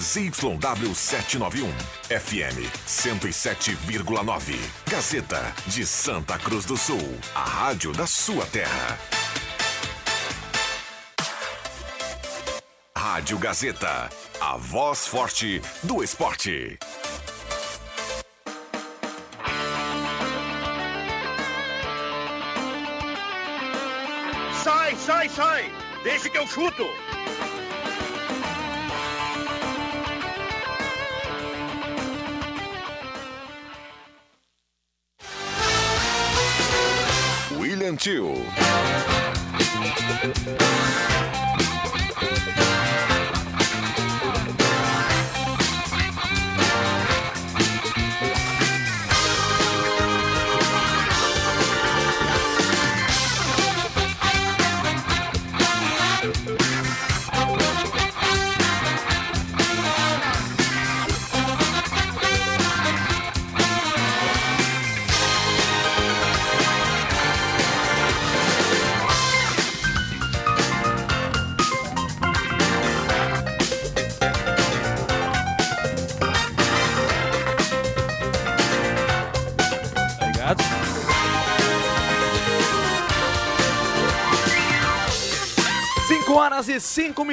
ZYW 791, FM 107,9. Gazeta de Santa Cruz do Sul, a rádio da sua terra. Rádio Gazeta, a voz forte do esporte. Sai, sai, sai! Deixa que eu chuto! William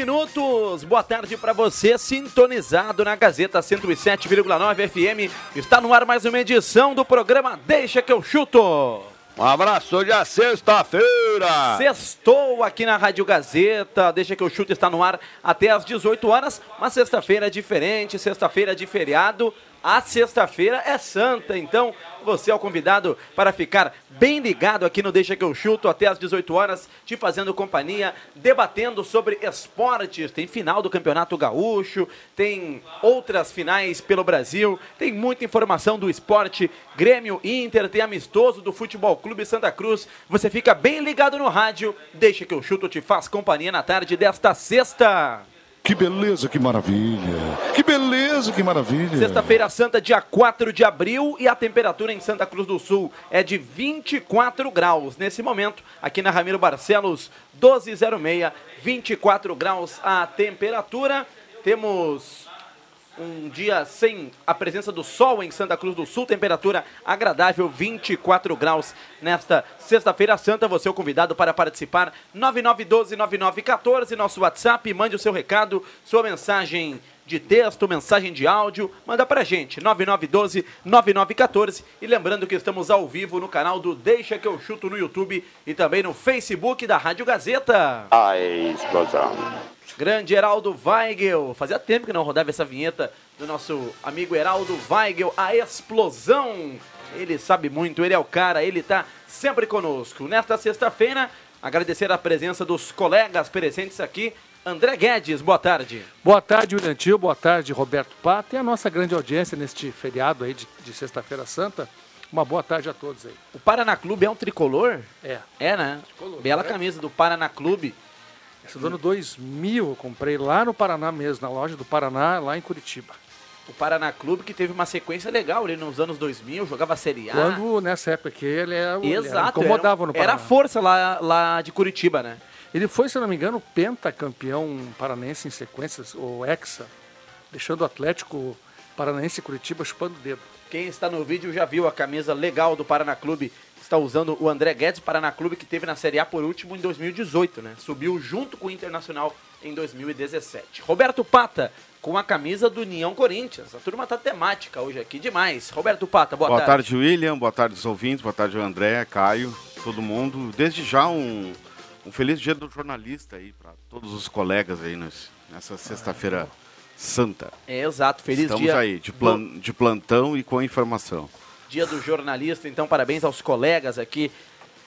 minutos. Boa tarde para você, sintonizado na Gazeta 107,9 FM. Está no ar mais uma edição do programa Deixa que eu chuto. Um abraço, hoje é sexta-feira. Sextou aqui na Rádio Gazeta. Deixa que eu chuto está no ar até às 18 horas. Uma sexta-feira diferente, sexta-feira de feriado. A sexta-feira é santa, então você é o convidado para ficar bem ligado aqui no Deixa que eu chuto até às 18 horas, te fazendo companhia, debatendo sobre esportes. Tem final do Campeonato Gaúcho, tem outras finais pelo Brasil, tem muita informação do esporte. Grêmio Inter, tem amistoso do Futebol Clube Santa Cruz. Você fica bem ligado no rádio. Deixa que eu chuto te faz companhia na tarde desta sexta. Que beleza, que maravilha. Que beleza, que maravilha. Sexta-feira Santa, dia 4 de abril, e a temperatura em Santa Cruz do Sul é de 24 graus. Nesse momento, aqui na Ramiro Barcelos, 1206, 24 graus a temperatura. Temos um dia sem a presença do sol em Santa Cruz do Sul, temperatura agradável, 24 graus nesta sexta-feira santa. Você é o convidado para participar, 9912-9914, nosso WhatsApp, mande o seu recado, sua mensagem de texto, mensagem de áudio, manda pra gente, 9912-9914. E lembrando que estamos ao vivo no canal do Deixa que eu chuto no YouTube e também no Facebook da Rádio Gazeta. A explosão. Grande Heraldo Weigel. Fazia tempo que não rodava essa vinheta do nosso amigo Heraldo Weigel, a explosão. Ele sabe muito, ele é o cara, ele tá sempre conosco. Nesta sexta-feira, agradecer a presença dos colegas presentes aqui. André Guedes, boa tarde. Boa tarde, William Tio. Boa tarde, Roberto Pata. E a nossa grande audiência neste feriado aí de, de Sexta-feira Santa. Uma boa tarde a todos aí. O Paraná Clube é um tricolor? É. É, né? Tricolor, Bela né? camisa do Paraná Clube. Esse do ano 2000 eu comprei lá no Paraná mesmo, na loja do Paraná, lá em Curitiba. O Paraná Clube que teve uma sequência legal ali nos anos 2000, jogava Série A. Quando, nessa época aqui, ele, era, ele era- Exato. incomodava era, no Paraná. Era a força lá, lá de Curitiba, né? Ele foi, se não me engano, pentacampeão paranense em sequências, ou hexa, deixando o Atlético Paranaense e Curitiba chupando o dedo. Quem está no vídeo já viu a camisa legal do Paraná Clube. Está usando o André Guedes, Paraná Clube, que teve na Série A por último em 2018, né? Subiu junto com o Internacional em 2017. Roberto Pata, com a camisa do União Corinthians. A turma tá temática hoje aqui demais. Roberto Pata, boa, Boa tarde. tarde, William. Boa tarde, os ouvintes. Boa tarde, André, Caio, todo mundo. Desde já, um, um feliz dia do jornalista aí para todos os colegas aí nesse- nessa sexta-feira santa. É, exato. Feliz Estamos dia aí, de, do- plan, de plantão e com informação. Dia do jornalista, então parabéns aos colegas aqui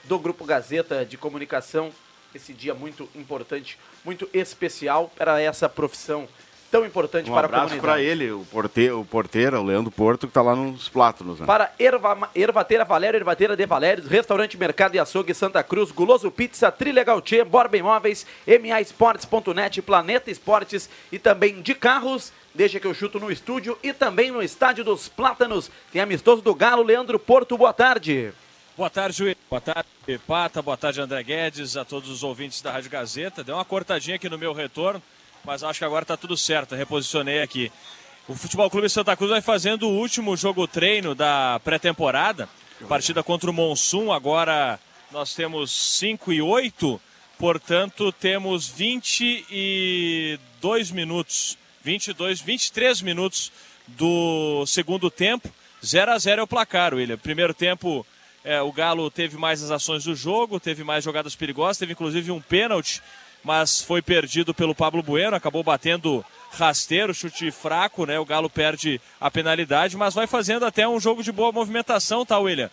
do Grupo Gazeta de Comunicação. Esse dia muito importante, muito especial para essa profissão tão importante Um para a abraço comunidade. para ele, o porteiro, o porteiro, o Leandro Porto, que está lá nos Plátanos. Né? Para Erva, Ervateira Valério, Ervateira de Valérios, Restaurante Mercado e Açougue Santa Cruz, Guloso Pizza, Trilha Gautier, Borba Imóveis, MAEsportes.net, Planeta Esportes e também de carros. Deixa que eu chuto no estúdio e também no Estádio dos Plátanos. Tem amistoso do Galo, Leandro Porto, boa tarde. Boa tarde, Will. Boa tarde, Pata. Boa tarde, André Guedes, a todos os ouvintes da Rádio Gazeta. Deu uma cortadinha aqui no meu retorno. mas acho que agora está tudo certo, reposicionei aqui. O Futebol Clube Santa Cruz vai fazendo o último jogo treino da pré-temporada. Partida contra o Monsum, agora nós temos 5 e 8, portanto temos 22 minutos, 22, 23 minutos do segundo tempo. 0 a 0 é o placar, William. Primeiro tempo, é, o Galo teve mais as ações do jogo, teve mais jogadas perigosas, teve inclusive um pênalti, mas foi perdido pelo Pablo Bueno, acabou batendo rasteiro, chute fraco, né? O Galo perde a penalidade, mas vai fazendo até um jogo de boa movimentação, tá, William?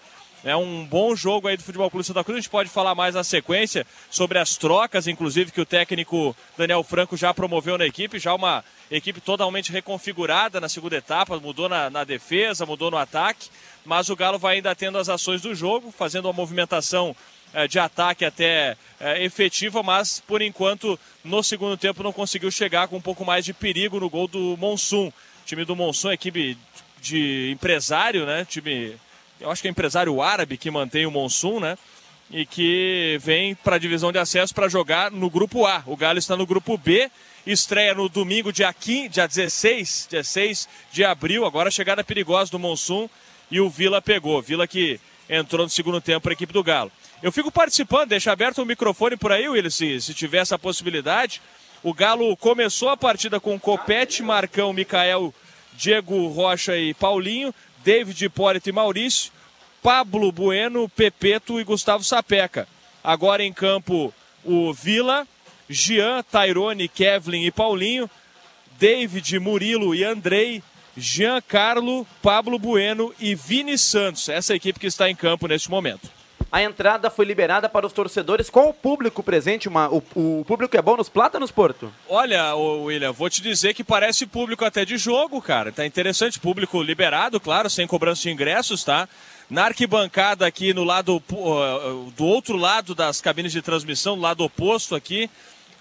É um bom jogo aí do Futebol Clube Santa Cruz. A gente pode falar mais na sequência sobre as trocas, inclusive, que o técnico Daniel Franco já promoveu na equipe. Já uma equipe totalmente reconfigurada na segunda etapa, mudou na, na defesa, mudou no ataque. Mas o Galo vai ainda tendo as ações do jogo, fazendo uma movimentação eh, de ataque até eh, efetiva, mas por enquanto no segundo tempo não conseguiu chegar com um pouco mais de perigo no gol do Monsum. Time do Monsum, equipe de empresário, né? Time eu acho que é empresário árabe que mantém o Monsum, né? E que vem para a divisão de acesso para jogar no grupo A. O Galo está no grupo B, estreia no domingo, dia, 15, dia 16, dia 6 de abril. Agora a chegada perigosa do Monsum e o Vila pegou. Vila que entrou no segundo tempo para a equipe do Galo. Eu fico participando, deixa aberto o microfone por aí, Willis, se, se tiver essa possibilidade. O Galo começou a partida com Copete, Marcão, Micael, Diego Rocha e Paulinho. David Hipólito e Maurício, Pablo Bueno, Pepeto e Gustavo Sapeca. Agora em campo o Vila, Jean, Tairone, Kevlin e Paulinho, David, Murilo e Andrei, Jean Carlo, Pablo Bueno e Vini Santos. Essa é equipe que está em campo neste momento. A entrada foi liberada para os torcedores com o público presente. Uma, o, o, público é bom nos Plátanos, Porto? Olha, William, vou te dizer que parece público até de jogo, cara. Tá interessante, público liberado, claro, sem cobrança de ingressos, tá? Na arquibancada aqui no lado do outro lado das cabines de transmissão, do lado oposto aqui,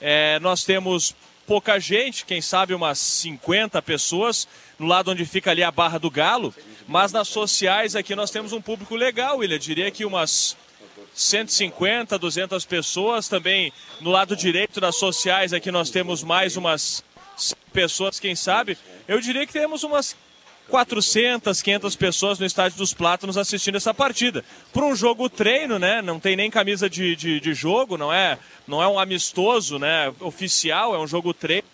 é, nós temos pouca gente, quem sabe umas 50 pessoas, no lado onde fica ali a Barra do Galo, mas nas sociais aqui nós temos um público legal, William, diria que umas 150, 200 pessoas, também no lado direito das sociais aqui nós temos mais umas pessoas, quem sabe, eu diria que temos umas 400, 500 pessoas no Estádio dos Plátanos assistindo essa partida. Por um jogo treino, né? Não tem nem camisa de, de, de jogo, não é, não é um amistoso né? oficial, é um jogo treino.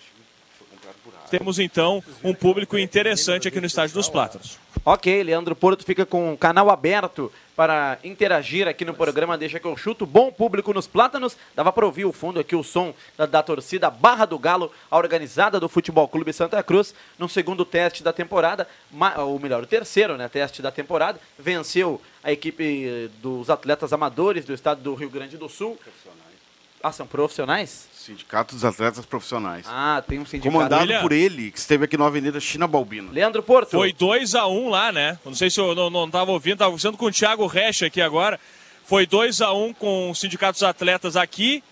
Temos então um público interessante aqui no Estádio dos Plátanos. Ok, Leandro Porto fica com o canal aberto para interagir aqui no programa Deixa que eu chuto. Bom público nos Plátanos. Dava para ouvir o fundo aqui, o som da, da, torcida Barra do Galo, a organizada do Futebol Clube Santa Cruz, no segundo teste da temporada, ou melhor, o terceiro né, teste da temporada. Venceu a equipe dos atletas amadores do estado do Rio Grande do Sul. Ah, são profissionais? Sindicato dos Atletas Profissionais. Ah, tem um sindicato. Comandado William. por ele, que esteve aqui na Avenida China Balbino. Leandro Porto. Foi 2x1 um lá, né? Não sei se eu não estava ouvindo, estava conversando com o Thiago Resch aqui agora. Foi 2x1 um com o Sindicato dos Atletas aqui,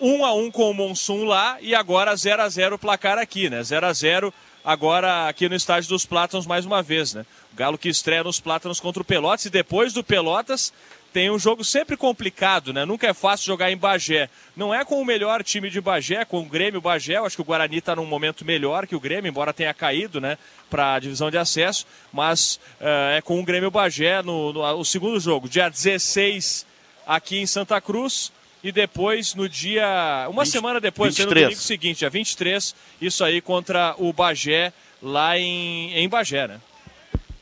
1x1 um com o Monsum lá e agora 0x0 o placar aqui, né? 0x0 agora aqui no Estádio dos Plátanos mais uma vez, né? O Galo que estreia nos Plátanos contra o Pelotas e depois do Pelotas tem um jogo sempre complicado, né? Nunca é fácil jogar em Bagé. Não é com o melhor time de Bagé, com o Grêmio Bagé. Eu acho que o Guarani está num momento melhor que o Grêmio, embora tenha caído, né? Para a divisão de acesso. Mas uh, é com o Grêmio Bagé no, no o segundo jogo, dia 16 aqui em Santa Cruz. E depois, no dia. Uma 20, semana depois, 23. no domingo seguinte, dia 23, isso aí contra o Bagé, lá em, em Bagé, né?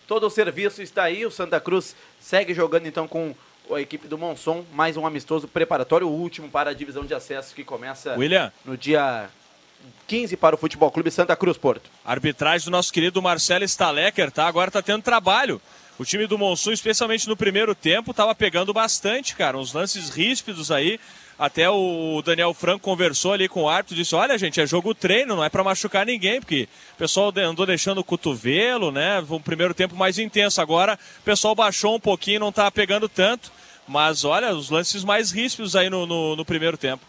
Todo o serviço está aí, o Santa Cruz segue jogando então com a equipe do Monson, mais um amistoso preparatório, o último para a divisão de acesso que começa William. no dia 15 para o Futebol Clube Santa Cruz Porto. Arbitragem do nosso querido Marcelo Stalecker, tá? Agora tá tendo trabalho. O time do Monson, especialmente no primeiro tempo, tava pegando bastante, cara. Uns lances ríspidos aí. Até o Daniel Franco conversou ali com o árbitro e disse: Olha, gente, é jogo treino, não é para machucar ninguém, porque o pessoal andou deixando o cotovelo, né? Um primeiro tempo mais intenso. Agora o pessoal baixou um pouquinho, não tá pegando tanto. Mas olha, os lances mais ríspidos aí no, no, no primeiro tempo.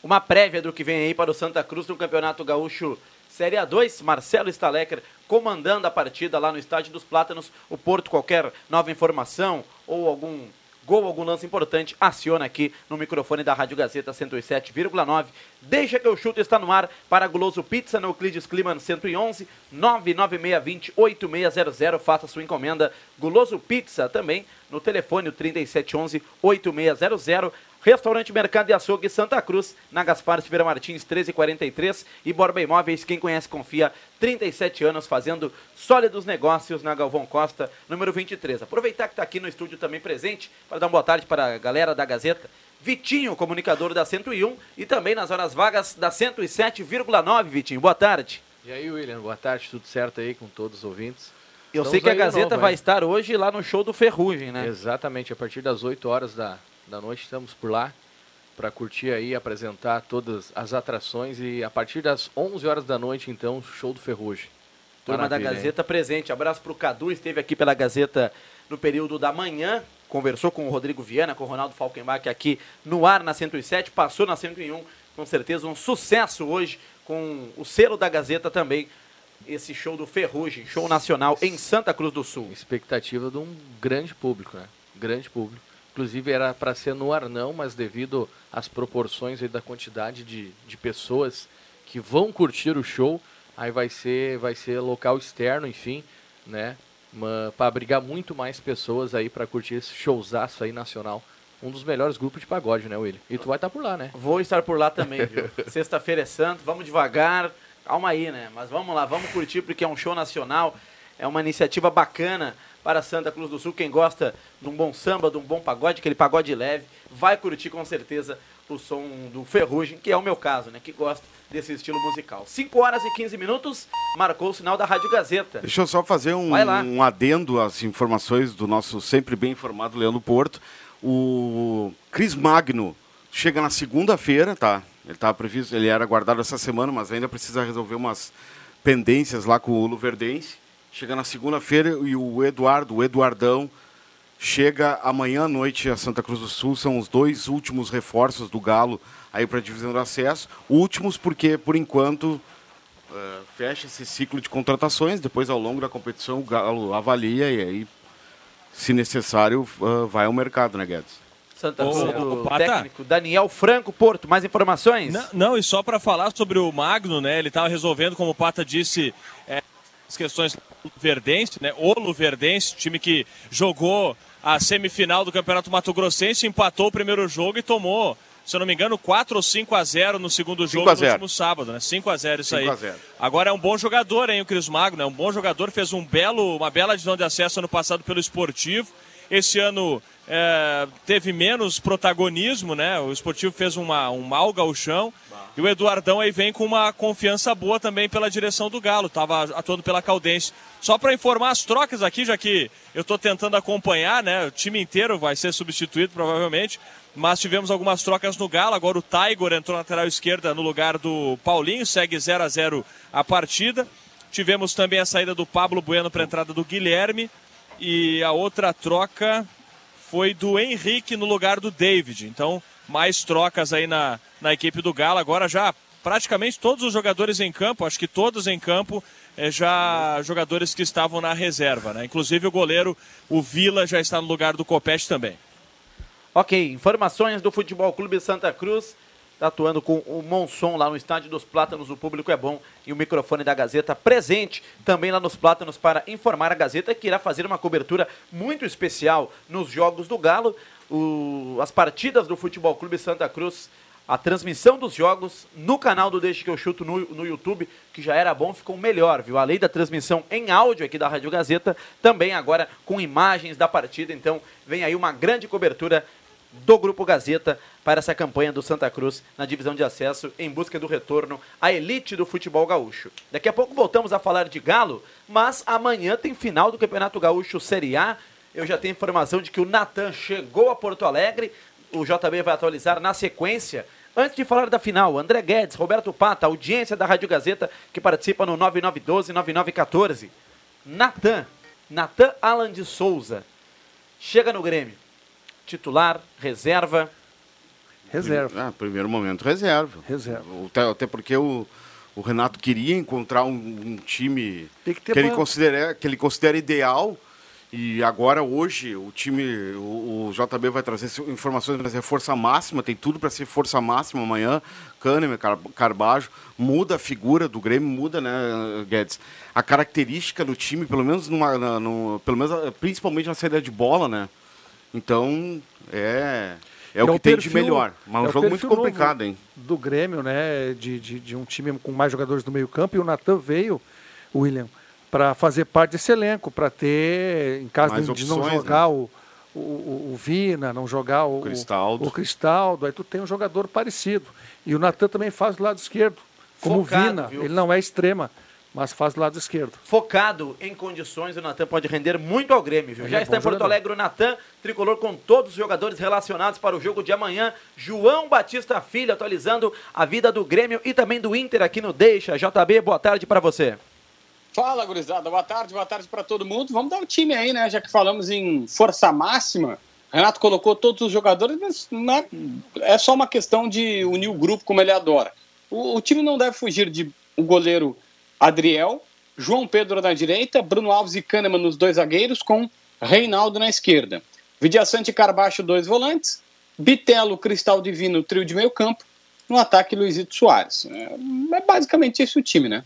Uma prévia do que vem aí para o Santa Cruz no Campeonato Gaúcho Série A2, Marcelo Stalecker comandando a partida lá no Estádio dos Plátanos. O Porto, qualquer nova informação ou algum gol, algum lance importante, aciona aqui no microfone da Rádio Gazeta 107,9. Deixa que eu chuto está no ar para Guloso Pizza no Euclides Kliman 111 99620 8600. Faça sua encomenda. Guloso Pizza também no telefone 3711 8600. Restaurante Mercado e Açougue Santa Cruz, na Gaspar Silveira Martins 1343 e Borba Imóveis, quem conhece confia, 37 anos fazendo sólidos negócios na Galvão Costa, número 23. Aproveitar que está aqui no estúdio também presente, para dar uma boa tarde para a galera da Gazeta. Vitinho, comunicador da 101 e também nas horas vagas da 107,9, Vitinho. Boa tarde. E aí, William, boa tarde, tudo certo aí com todos os ouvintes? Eu Estamos sei que a Gazeta novo, vai hein? estar hoje lá no show do Ferrugem, né? Exatamente, a partir das 8 horas da, da noite estamos por lá para curtir aí, apresentar todas as atrações e a partir das 11 horas da noite, então, show do Ferrugem. Turma da Maravilha, hein? Gazeta presente. Abraço pro Cadu, esteve aqui pela Gazeta no período da manhã, conversou com o Rodrigo Viana, com o Ronaldo Falkenbach aqui no ar na 107, passou na 101, com certeza um sucesso hoje com o selo da Gazeta também. Esse show do Ferrugem, show nacional em Santa Cruz do Sul. Expectativa de um grande público, né? Grande público. Inclusive era para ser no Arnão, mas devido às proporções da quantidade de, de pessoas que vão curtir o show, aí vai ser, vai ser local externo, enfim, né? Para abrigar muito mais pessoas aí para curtir esse showzaço aí nacional. Um dos melhores grupos de pagode, né, William? E tu vai estar por lá, né? Vou estar por lá também, viu? Sexta-feira é santo, vamos devagar. Calma aí, né? Mas vamos lá, vamos curtir porque é um show nacional. É uma iniciativa bacana para Santa Cruz do Sul. Quem gosta de um bom samba, de um bom pagode, aquele pagode leve, vai curtir com certeza o som do Ferrugem, que é o meu caso, né? Que gosta desse estilo musical. 5 horas e 15 minutos, marcou o sinal da Rádio Gazeta. Deixa eu só fazer um, um adendo às informações do nosso sempre bem informado Leandro Porto. O Cris Magno chega na segunda-feira, tá? Ele estava previsto, ele era aguardado essa semana, mas ainda precisa resolver umas pendências lá com o Luverdense. Chega na segunda-feira e o Eduardo, o Eduardão, chega amanhã à noite a Santa Cruz do Sul. São os dois últimos reforços do Galo aí para a divisão do acesso. Últimos porque, por enquanto, eh, fecha esse ciclo de contratações. Depois, ao longo da competição, o Galo avalia e aí, se necessário, eh, vai ao mercado, né, Guedes? Santa Cruz do Pata. técnico Daniel Franco Porto. Mais informações? Não, não, e só para falar sobre o Magno, né? Ele estava resolvendo, como o Pata disse, é, as questões do Verdense, né? O Luverdense, time que jogou a semifinal do Campeonato Mato Grossense, empatou o primeiro jogo e tomou, se eu não me engano, 4 ou 5 a 0 no segundo 5 jogo no 0. último sábado, né? 5 a 0 isso 5 aí. a 0. Agora é um bom jogador, hein, o Cris Magno, é um bom jogador, fez um belo, uma bela divisão de acesso ano passado pelo Esportivo. Esse ano é, teve menos protagonismo, né? O Esportivo fez uma, um mau gauchão. E o Eduardão aí vem com uma confiança boa também pela direção do Galo, estava atuando pela Caldense. Só para informar as trocas aqui, já que eu estou tentando acompanhar, né? O time inteiro vai ser substituído provavelmente, mas tivemos algumas trocas no Galo. Agora o Tiger entrou na lateral esquerda no lugar do Paulinho, segue 0 a 0 a partida. Tivemos também a saída do Pablo Bueno para a entrada do Guilherme. E a outra troca foi do Henrique no lugar do David. Então, mais trocas aí na, na equipe do Galo. Agora já praticamente todos os jogadores em campo, acho que todos em campo, é, já jogadores que estavam na reserva. Né? Inclusive o goleiro, o Vila, já está no lugar do Copete também. Ok, informações do Futebol Clube Santa Cruz. Está atuando com o Monson lá no Estádio dos Plátanos. O público é bom e o microfone da Gazeta presente também lá nos Plátanos para informar a Gazeta que irá fazer uma cobertura muito especial nos Jogos do Galo. O- as partidas do Futebol Clube Santa Cruz, a transmissão dos jogos no canal do Deixa que eu chuto no, no YouTube, que já era bom, ficou melhor, viu? Além da transmissão em áudio aqui da Rádio Gazeta, também agora com imagens da partida. Então vem aí uma grande cobertura do Grupo Gazeta para essa campanha do Santa Cruz na divisão de acesso em busca do retorno à elite do futebol gaúcho. Daqui a pouco voltamos a falar de Galo, mas amanhã tem final do Campeonato Gaúcho Série A. Eu já tenho informação de que o Natan chegou a Porto Alegre. O JB vai atualizar na sequência. Antes de falar da final, André Guedes, Roberto Pata, audiência da Rádio Gazeta que participa no 9912-9914. Natan, Natan Alan de Souza, chega no Grêmio. Titular, reserva. Reserva. Ah, primeiro momento, reserva. Reserva. Até, até porque o, o Renato queria encontrar um, um time que que ele, considera, que ele considera ideal E agora, hoje, o time, o, o JB vai trazer informações para ser força máxima, tem tudo para ser força máxima amanhã. Kahneman, Car Carbajo, muda a figura do Grêmio, muda, né, Guedes? A característica do time, pelo menos, numa, na, no, pelo menos principalmente na saída de bola, né? Então, é, é, é o que tem de melhor. Mas é um jogo muito complicado, hein? Do Grêmio, né? De, de, de um time com mais jogadores do meio campo, e o Natan veio, William para fazer parte desse elenco, para ter, em caso de, opções, não jogar né? o, o, o, Vina, não jogar o Cristaldo. o Cristaldo, aí tu tem um jogador parecido. E o Natan também faz do lado esquerdo, como Focado, Vina. Viu? Ele não é extrema, mas faz do lado esquerdo. Focado em condições, o Natan pode render muito ao Grêmio, viu? Já é está em Porto jogador. Alegre o Natan, tricolor com todos os jogadores relacionados para o jogo de amanhã. João Batista Filho atualizando a vida do Grêmio e também do Inter aqui no Deixa. JB, boa tarde para você. Fala, gurizada. Boa tarde, boa tarde para todo mundo. Vamos dar o um time aí, né? Já que falamos em força máxima. Renato colocou todos os jogadores, mas é, é só uma questão de unir o grupo como ele adora. O, o time não deve fugir de o goleiro Adriel, João Pedro na direita, Bruno Alves e Kahneman nos dois zagueiros, com Reinaldo na esquerda. Vidiaçante e Carbaixo, dois volantes. Bitelo, Cristal Divino, trio de meio campo. No ataque, Luizito Soares. É, é basicamente esse o time, né?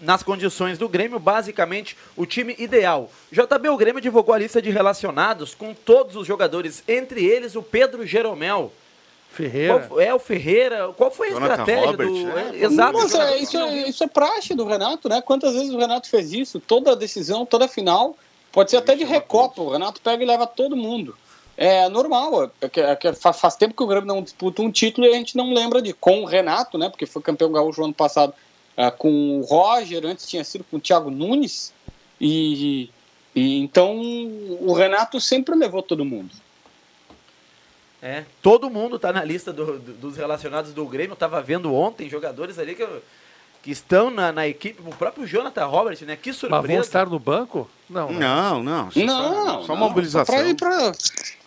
nas condições do Grêmio, basicamente o time ideal. JB, o Grêmio divulgou a lista de relacionados com todos os jogadores, entre eles o Pedro Jeromel. Ferreira. Qual, é o Ferreira. Qual foi a Jonathan estratégia Robert, do. É, Exato. Mas é, isso, é, isso é praxe do Renato, né? Quantas vezes o Renato fez isso? Toda decisão, toda final, pode ser até de recopa. O Renato pega e leva todo mundo. É normal, é que, é faz tempo que o Grêmio não disputa um título e a gente não lembra de com o Renato, né? Porque foi campeão gaúcho ano passado uh, com o Roger, antes tinha sido com o Thiago Nunes, e, e então o Renato sempre levou todo mundo. É, todo mundo está na lista do, do, dos relacionados do Grêmio. Eu estava vendo ontem jogadores ali que, que estão na, na, equipe. O próprio Jonathan Robert, né? Que surpresa. Mas vão estar no banco? Não, né? não. Não, não. Só, só mobilização. Pra ir pra...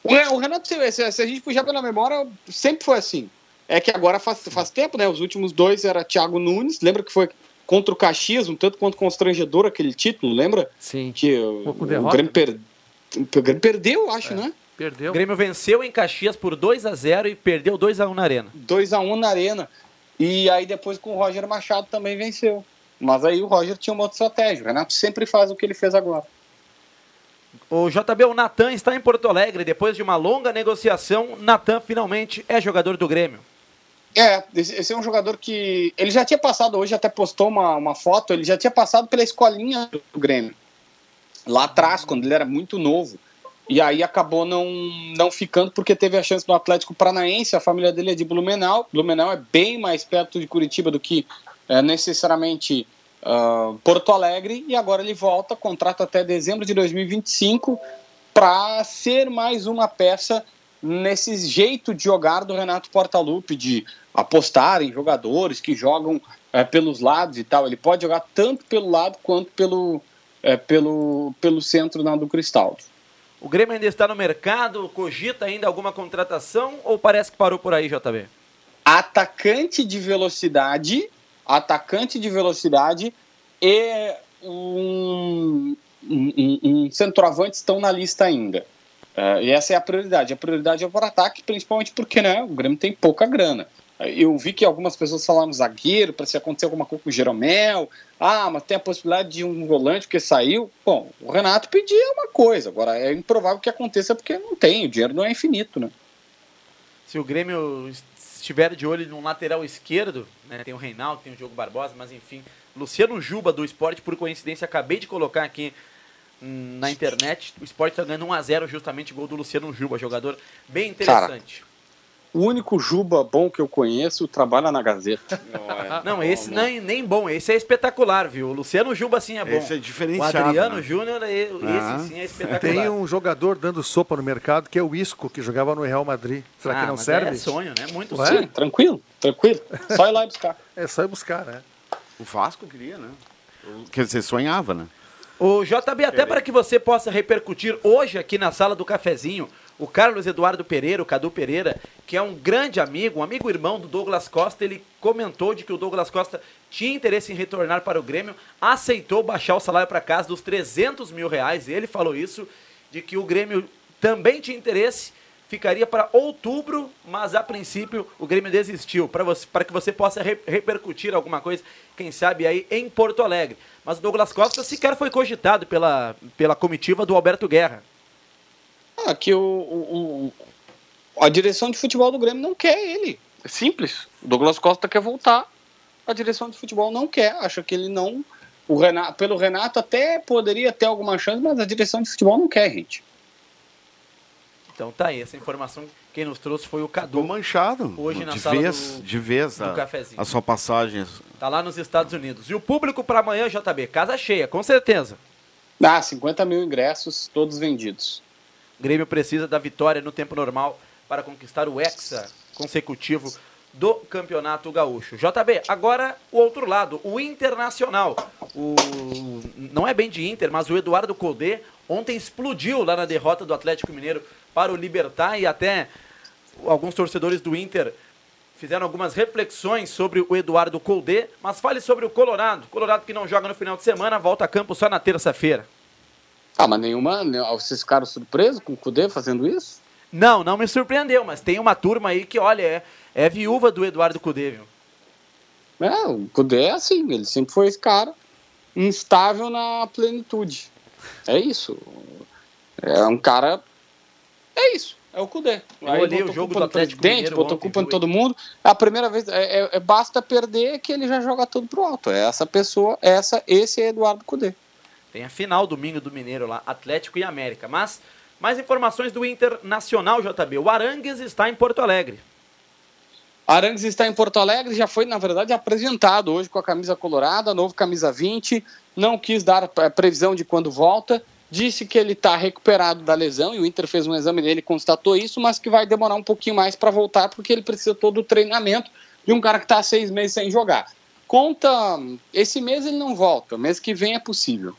O Renato, se, se a gente puxar pela memória, sempre foi assim. É que agora faz, faz tempo, né? Os últimos dois era Thiago Nunes, lembra que foi contra o Caxias, um tanto quanto constrangedor aquele título, lembra? Sim. Que o, o Grêmio, per... perdeu, acho, é. né? Perdeu. O Grêmio venceu em Caxias por 2 a 0 e perdeu 2 a 1 na Arena. 2 a 1 na Arena. E aí depois com o Roger Machado também venceu. Mas aí o Roger tinha uma outra estratégia. O Renato sempre faz o que ele fez agora. O JB, o Natan está em Porto Alegre. Depois de uma longa negociação, Natan finalmente é jogador do Grêmio. É, esse é um jogador que. Ele já tinha passado, hoje até postou uma, uma foto, ele já tinha passado pela escolinha do Grêmio. Lá atrás, quando ele era muito novo. E aí acabou não, não ficando porque teve a chance no Atlético Paranaense. A família dele é de Blumenau. Blumenau é bem mais perto de Curitiba do que é, necessariamente uh, Porto Alegre. E agora ele volta, contrato até dezembro de 2025 para ser mais uma peça nesse jeito de jogar do Renato Portaluppi, de apostar em jogadores que jogam é, pelos lados e tal. Ele pode jogar tanto pelo lado quanto pelo, é, pelo, pelo centro na do Cristal. O Grêmio ainda está no mercado, cogita ainda alguma contratação ou parece que parou por aí, JB? Atacante de velocidade, atacante de velocidade e um, um, um centroavante estão na lista ainda. Uh, e essa é a prioridade. A prioridade é o ataque, principalmente porque né, o Grêmio tem pouca grana. Eu vi que algumas pessoas falaram zagueiro para se acontecer alguma coisa com o Jeromel. Ah, mas tem a possibilidade de um volante que saiu. Bom, o Renato pedia uma coisa. Agora é improvável que aconteça porque não tem, o dinheiro não é infinito, né? Se o Grêmio estiver de olho no lateral esquerdo, né, tem o Reinaldo, tem o Diogo Barbosa, mas enfim, Luciano Juba do Esporte, por coincidência, acabei de colocar aqui na internet. O Sport está ganhando 1x0 justamente gol do Luciano Juba, jogador bem interessante. Cara, o único Juba bom que eu conheço trabalha na Gazeta. Não, esse nem, nem bom, esse é espetacular, viu? O Luciano Juba sim é bom. Esse é diferenciado. O Adriano né? Júnior, esse ah. sim é espetacular. Tem um jogador dando sopa no mercado que é o Isco, que jogava no Real Madrid. Será ah, que não serve? É sonho, né? Muito Ué? Sim, tranquilo, tranquilo. Só ir lá e buscar. É só ir buscar, né? O Vasco queria, né? Quer dizer, sonhava, né? O JB, até para que você possa repercutir hoje aqui na sala do cafezinho, O Carlos Eduardo Pereira, o Cadu Pereira, que é um grande amigo, um amigo irmão do Douglas Costa, ele comentou de que o Douglas Costa tinha interesse em retornar para o Grêmio, aceitou baixar o salário para casa dos 300 mil reais. Ele falou isso, de que o Grêmio também tinha interesse, ficaria para outubro, mas a princípio o Grêmio desistiu, para que você possa re, repercutir alguma coisa, quem sabe aí em Porto Alegre. Mas o Douglas Costa sequer foi cogitado pela, pela comitiva do Alberto Guerra. Ah, que o, o, o, a direção de futebol do Grêmio não quer ele. É simples. O Douglas Costa quer voltar, a direção de futebol não quer. Acha que ele não. O Renato, pelo Renato até poderia ter alguma chance, mas a direção de futebol não quer, gente. Então tá aí, essa informação quem nos trouxe foi o Cadu. Ficou manchado. Hoje na de sala vez, do, de vez do a, cafezinho. a sua passagem. Tá lá nos Estados Unidos. E o público para amanhã, JB? Casa cheia, com certeza. Ah, 50 mil ingressos, todos vendidos. Grêmio precisa da vitória no tempo normal para conquistar o hexa consecutivo do Campeonato Gaúcho. JB, agora o outro lado, o Internacional. O, não é bem de Inter, mas o Eduardo Codê ontem explodiu lá na derrota do Atlético Mineiro para o Libertar e até alguns torcedores do Inter fizeram algumas reflexões sobre o Eduardo Codê, mas fale sobre o Colorado. Colorado que não joga no final de semana, volta a campo só na terça-feira. Ah, mas nenhuma. Vocês ficaram surpresos com o Cudê fazendo isso? Não, não me surpreendeu, mas tem uma turma aí que, olha, é, é viúva do Eduardo Cudê, viu? É, o Cudê é assim, ele sempre foi esse cara instável na plenitude. É isso. É um cara. É isso. É o Cudê. Eu Aí olhei o jogo do Atlético Mineiro botou ontem, culpa em todo mundo. A primeira vez, é, é, é, basta perder que ele já joga tudo pro alto. É essa pessoa, essa, esse é Eduardo Cudê. Tem a final domingo do Mineiro lá, Atlético e América. Mas mais informações do Internacional, JB. O Arangues está em Porto Alegre. Arangues está em Porto Alegre, já foi, na verdade, apresentado hoje com a camisa colorada, novo camisa 20. Não quis dar a previsão de quando volta. Disse que ele está recuperado da lesão e o Inter fez um exame dele e constatou isso, mas que vai demorar um pouquinho mais para voltar porque ele precisa todo o treinamento de um cara que está seis meses sem jogar. Conta, esse mês ele não volta, mês que vem é possível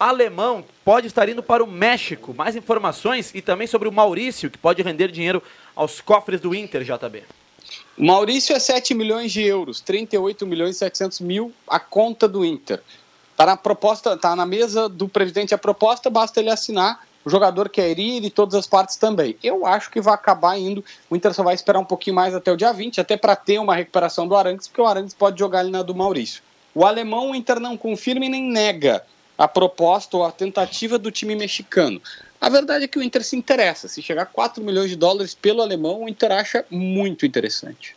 alemão pode estar indo para o México. Mais informações e também sobre o Maurício, que pode render dinheiro aos cofres do Inter, JB. O Maurício é 7 milhões de euros, 38 milhões e 700 mil a conta do Inter. Está na proposta, tá na mesa do presidente a proposta, basta ele assinar. O jogador quer ir e todas as partes também. Eu acho que vai acabar indo. O Inter só vai esperar um pouquinho mais até o dia 20, até para ter uma recuperação do Arangues, porque o Arangues pode jogar ali na do Maurício. O alemão, o Inter não confirma e nem nega a proposta ou a tentativa do time mexicano. A verdade é que o Inter se interessa. Se chegar a 4 milhões de dólares pelo alemão, o Inter acha muito interessante.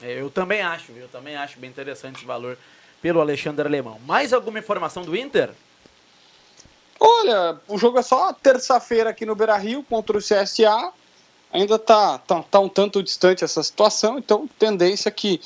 É, eu também acho, eu também acho bem interessante esse valor pelo Alexandre Alemão. Mais alguma informação do Inter? Olha, o jogo é só terça-feira aqui no Beira Rio contra o CSA. Ainda está tá, tá um tanto distante essa situação, então tendência que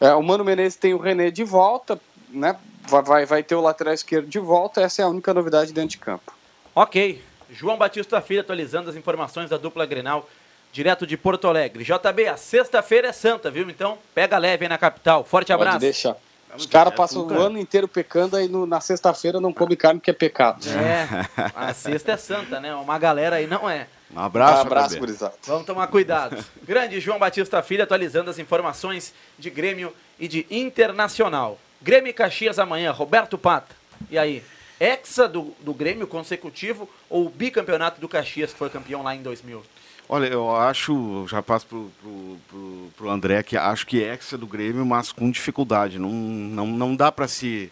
é, o Mano Menezes tem o René de volta, né? Vai, vai ter o lateral esquerdo de volta, essa é a única novidade dentro de campo. Ok. João Batista Filho atualizando as informações da dupla Grenal, direto de Porto Alegre. JB, a sexta-feira é santa, viu? Então, pega leve aí na capital. Forte abraço. Pode deixar. Os caras passam o ano inteiro pecando aí no, na sexta-feira não come carne que é pecado. É, a sexta é santa, né? Uma galera aí não é. Um abraço, um abraço, gurizada. Vamos tomar cuidado. Grande João Batista Filho atualizando as informações de Grêmio e de Internacional. Grêmio e Caxias amanhã, Roberto Pata. E aí? Hexa do, do Grêmio consecutivo ou o bicampeonato do Caxias que foi campeão lá em 2000? Olha, eu acho, já passo pro, pro, pro, pro André, que acho que hexa do Grêmio, mas com dificuldade. Não, não, não dá para se,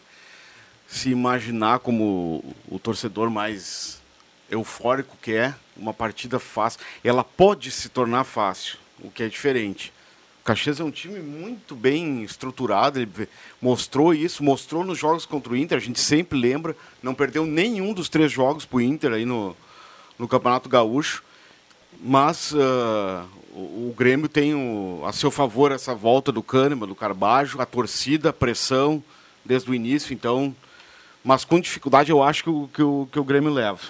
se imaginar como o torcedor mais eufórico que é uma partida fácil. Ela pode se tornar fácil, o que é diferente. Caxias é um time muito bem estruturado, ele mostrou isso, mostrou nos jogos contra o Inter, a gente sempre lembra, não perdeu nenhum dos três jogos para o Inter aí no, no Campeonato Gaúcho, mas uh, o, o, Grêmio tem o, a seu favor essa volta do Kahneman, do Carbajo, a torcida, a pressão desde o início, então, mas com dificuldade eu acho que o, que o, que o Grêmio leva.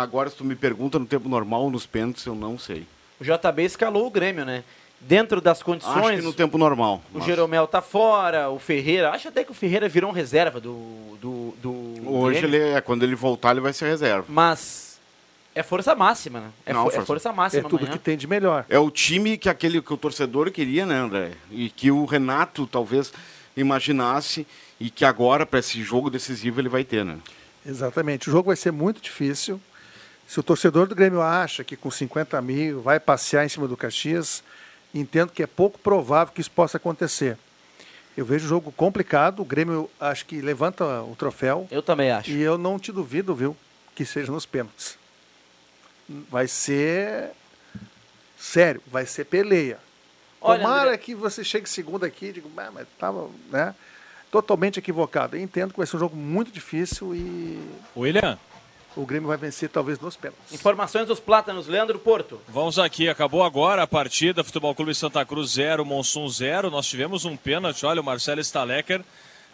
Agora, se tu me pergunta no tempo normal nos pênaltis, eu não sei. O JB escalou o Grêmio, né? Dentro das condições. Acho que no tempo normal. O mas... Jeromel tá fora, o Ferreira. Acho até que o Ferreira virou um reserva do. do, do Hoje ele é, quando ele voltar, ele vai ser reserva. Mas É força máxima, né? É, Não, é força- força máxima É tudo amanhã. que tem de melhor. É o time que aquele que o torcedor queria, né, André? E que o Renato talvez imaginasse e que agora, para esse jogo decisivo, ele vai ter, né? Exatamente. O jogo vai ser muito difícil. Se o torcedor do Grêmio acha que com 50 mil vai passear em cima do Caxias, entendo que é pouco provável que isso possa acontecer. Eu vejo o jogo complicado. O Grêmio acho que levanta o troféu. Eu também acho. E eu não te duvido, viu, que seja nos pênaltis. Vai ser sério, vai ser peleia. Olha, Tomara André- que você chegue segundo aqui e diga, "Ah, mas estava né, totalmente equivocado. Eu entendo que vai ser um jogo muito difícil e William, o Grêmio vai vencer talvez nos pênaltis. Informações dos Plátanos, Leandro Porto. vamos aqui. Acabou agora a partida. Futebol Clube Santa Cruz 0, Monsum 0. Nós tivemos um pênalti. Olha, o Marcelo Stalecker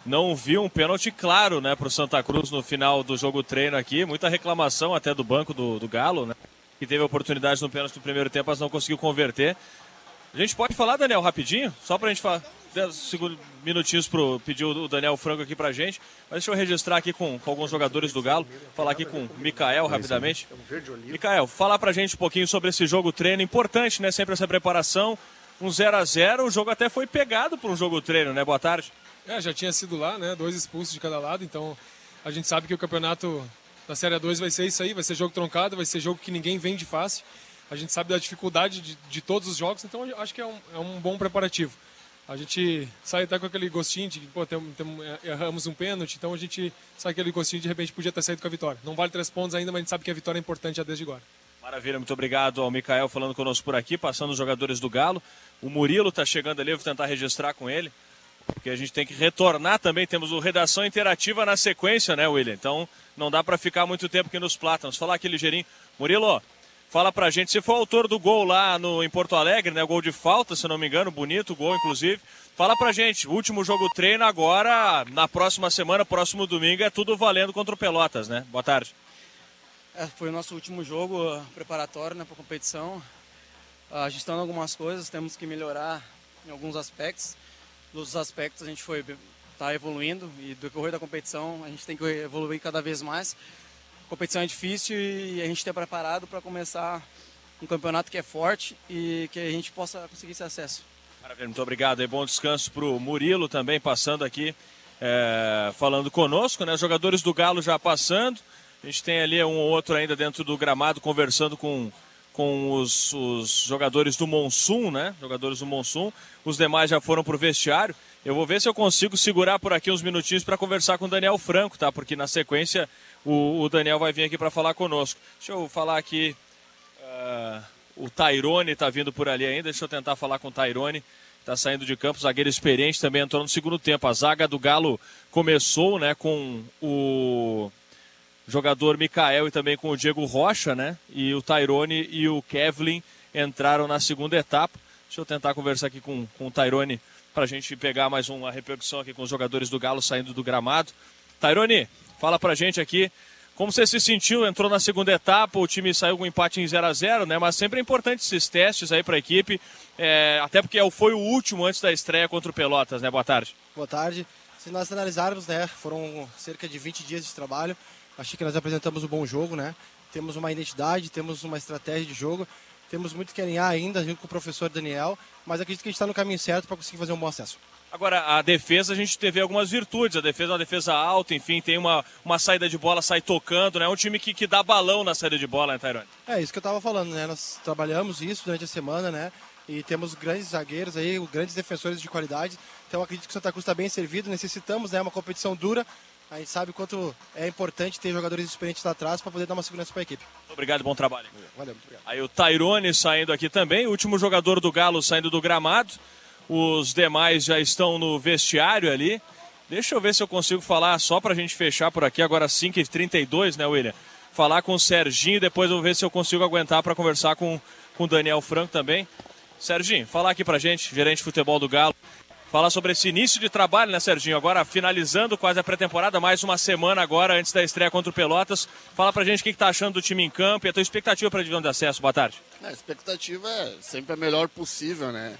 não viu um pênalti claro, né, pro Santa Cruz no final do jogo treino aqui. Muita reclamação até do banco do, do Galo, né? Que teve a oportunidade no pênalti no primeiro tempo, mas não conseguiu converter. A gente pode falar, Daniel, rapidinho? Só pra gente falar. 10 segundos, minutinhos pro pedir o Daniel Franco aqui pra gente. Mas deixa eu registrar aqui com, com alguns jogadores do Galo. Falar aqui com o Mikael rapidamente. Mikael, falar pra gente um pouquinho sobre esse jogo treino. Importante, né? Sempre essa preparação. Um 0 a 0 O jogo até foi pegado por um jogo treino, né? Boa tarde. É, já tinha sido lá, né? Dois expulsos de cada lado, então a gente sabe que o campeonato da Série 2 vai ser isso aí, vai ser jogo troncado, vai ser jogo que ninguém vende fácil. A gente sabe da dificuldade de, de todos os jogos, então eu acho que é um, é um bom preparativo. A gente sai até com aquele gostinho de pô, tem, tem, erramos um pênalti, então a gente sai com aquele gostinho de repente podia ter saído com a vitória. Não vale três pontos ainda, mas a gente sabe que a vitória é importante já desde agora. Maravilha, muito obrigado ao Mikael falando conosco por aqui, passando os jogadores do Galo. O Murilo está chegando ali, eu vou tentar registrar com ele, porque a gente tem que retornar também. Temos o Redação Interativa na sequência, né, William? Então não dá para ficar muito tempo aqui nos Plátanos. Falar aqui ligeirinho. Murilo, fala pra gente, você foi autor do gol lá no, em Porto Alegre, né? O gol de falta, se não me engano, bonito gol, inclusive. Fala pra gente, último jogo treino agora, na próxima semana, próximo domingo, é tudo valendo contra o Pelotas, né? Boa tarde. É, foi o nosso último jogo uh, preparatório né, para a competição. Uh, ajustando algumas coisas, temos que melhorar em alguns aspectos. Nos aspectos a gente foi tá evoluindo e do decorrer da competição a gente tem que evoluir cada vez mais. A competição é difícil e a gente está preparado para começar um campeonato que é forte e que a gente possa conseguir esse acesso. Maravilha, muito obrigado. E bom descanso pro Murilo também passando aqui, é, falando conosco, né? Os jogadores do Galo já passando. A gente tem ali um ou outro ainda dentro do gramado conversando com, com os, os jogadores do Monsum, né? Jogadores do Monsum. Os demais já foram pro vestiário. Eu vou ver se eu consigo segurar por aqui uns minutinhos para conversar com o Daniel Franco, tá? Porque na sequência o, o Daniel vai vir aqui para falar conosco. Deixa eu falar aqui. ah, o Tairone está vindo por ali ainda. Deixa eu tentar falar com o Tairone. Está saindo de campo, zagueiro experiente também entrou no segundo tempo. A zaga do Galo começou, né, com o jogador Mikael e também com o Diego Rocha, né? E o Tairone e o Kevlin entraram na segunda etapa. Deixa eu tentar conversar aqui com, com o Tairone para a gente pegar mais uma repercussão aqui com os jogadores do Galo saindo do gramado. Tairone, fala pra gente aqui como você se sentiu, entrou na segunda etapa, o time saiu com um empate em 0 a 0 né? Mas sempre é importante esses testes aí para a equipe, é, até porque foi o último antes da estreia contra o Pelotas, né? Boa tarde. Boa tarde. Se nós analisarmos, né, foram cerca de 20 dias de trabalho. Acho que nós apresentamos um bom jogo, né? Temos uma identidade, temos uma estratégia de jogo, temos muito que alinhar ainda junto com o professor Daniel, mas acredito que a gente está no caminho certo para conseguir fazer um bom acesso. Agora, a defesa, a gente teve algumas virtudes. A defesa é uma defesa alta, enfim, tem uma, uma saída de bola, sai tocando, né? É um time que, que dá balão na saída de bola, né, Tairone? É isso que eu estava falando, né? Nós trabalhamos isso durante a semana, né? E temos grandes zagueiros aí, grandes defensores de qualidade. Então acredito que o Santa Cruz está bem servido. Necessitamos, né? Uma competição dura. A gente sabe quanto é importante ter jogadores experientes lá atrás para poder dar uma segurança para a equipe. Obrigado, bom trabalho. Valeu, muito obrigado. Aí o Tairone saindo aqui também, último jogador do Galo saindo do gramado. Os demais já estão no vestiário ali. Deixa eu ver se eu consigo falar só pra gente fechar por aqui, agora 5h32, né, William? Falar com o Serginho, depois eu vou ver se eu consigo aguentar para conversar com, o Daniel Franco também. Serginho, falar aqui pra gente, gerente de futebol do Galo. Falar sobre esse início de trabalho, né, Serginho? Agora finalizando quase a pré-temporada, mais uma semana agora antes da estreia contra o Pelotas. Fala pra gente o que, que tá achando do time em campo e a tua expectativa para a divisão de acesso. Boa tarde. A expectativa é sempre a melhor possível, né?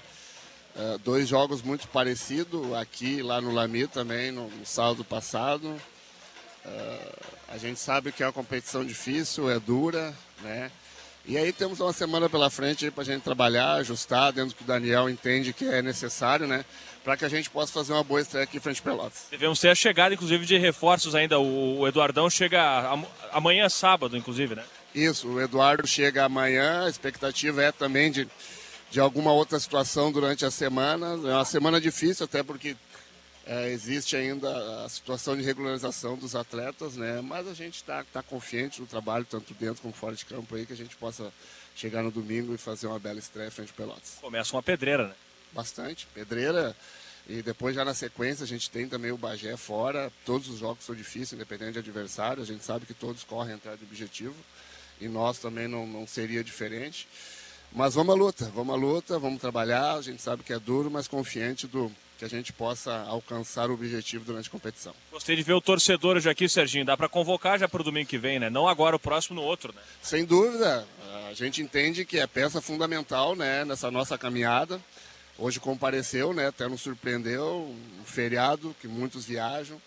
Uh, dois jogos muito parecidos, aqui lá no Lami também, no, no sábado passado. Uh, a gente sabe que é uma competição difícil, é dura, né? E aí temos uma semana pela frente para a gente trabalhar, ajustar dentro do que o Daniel entende que é necessário, né? Para que a gente possa fazer uma boa estreia aqui frente Pelotas. Devemos ter a chegada, inclusive, de reforços ainda. O Eduardão chega amanhã, sábado, inclusive, né? Isso, o Eduardo chega amanhã, a expectativa é também de, de alguma outra situação durante a semana. É uma semana difícil, até porque é, existe ainda a situação de regularização dos atletas, né? Mas a gente está tá confiante no trabalho, tanto dentro como fora de campo aí, que a gente possa chegar no domingo e fazer uma bela estreia frente ao Pelotas. Começa uma pedreira, né? Bastante, pedreira. E depois já na sequência a gente tem também o Bagé fora. Todos os jogos são difíceis, independente de adversário. A gente sabe que todos correm atrás do objetivo. E nós também não, não seria diferente. Mas vamos à luta, vamos à luta, vamos trabalhar. A gente sabe que é duro, mas confiante do, que a gente possa alcançar o objetivo durante a competição. Gostei de ver o torcedor hoje aqui, Serginho. Dá para convocar já para o domingo que vem, né? Não agora, o próximo no outro, né? Sem dúvida. A gente entende que é peça fundamental né, nessa nossa caminhada. Hoje compareceu, né? Até nos surpreendeu. Um feriado que muitos viajam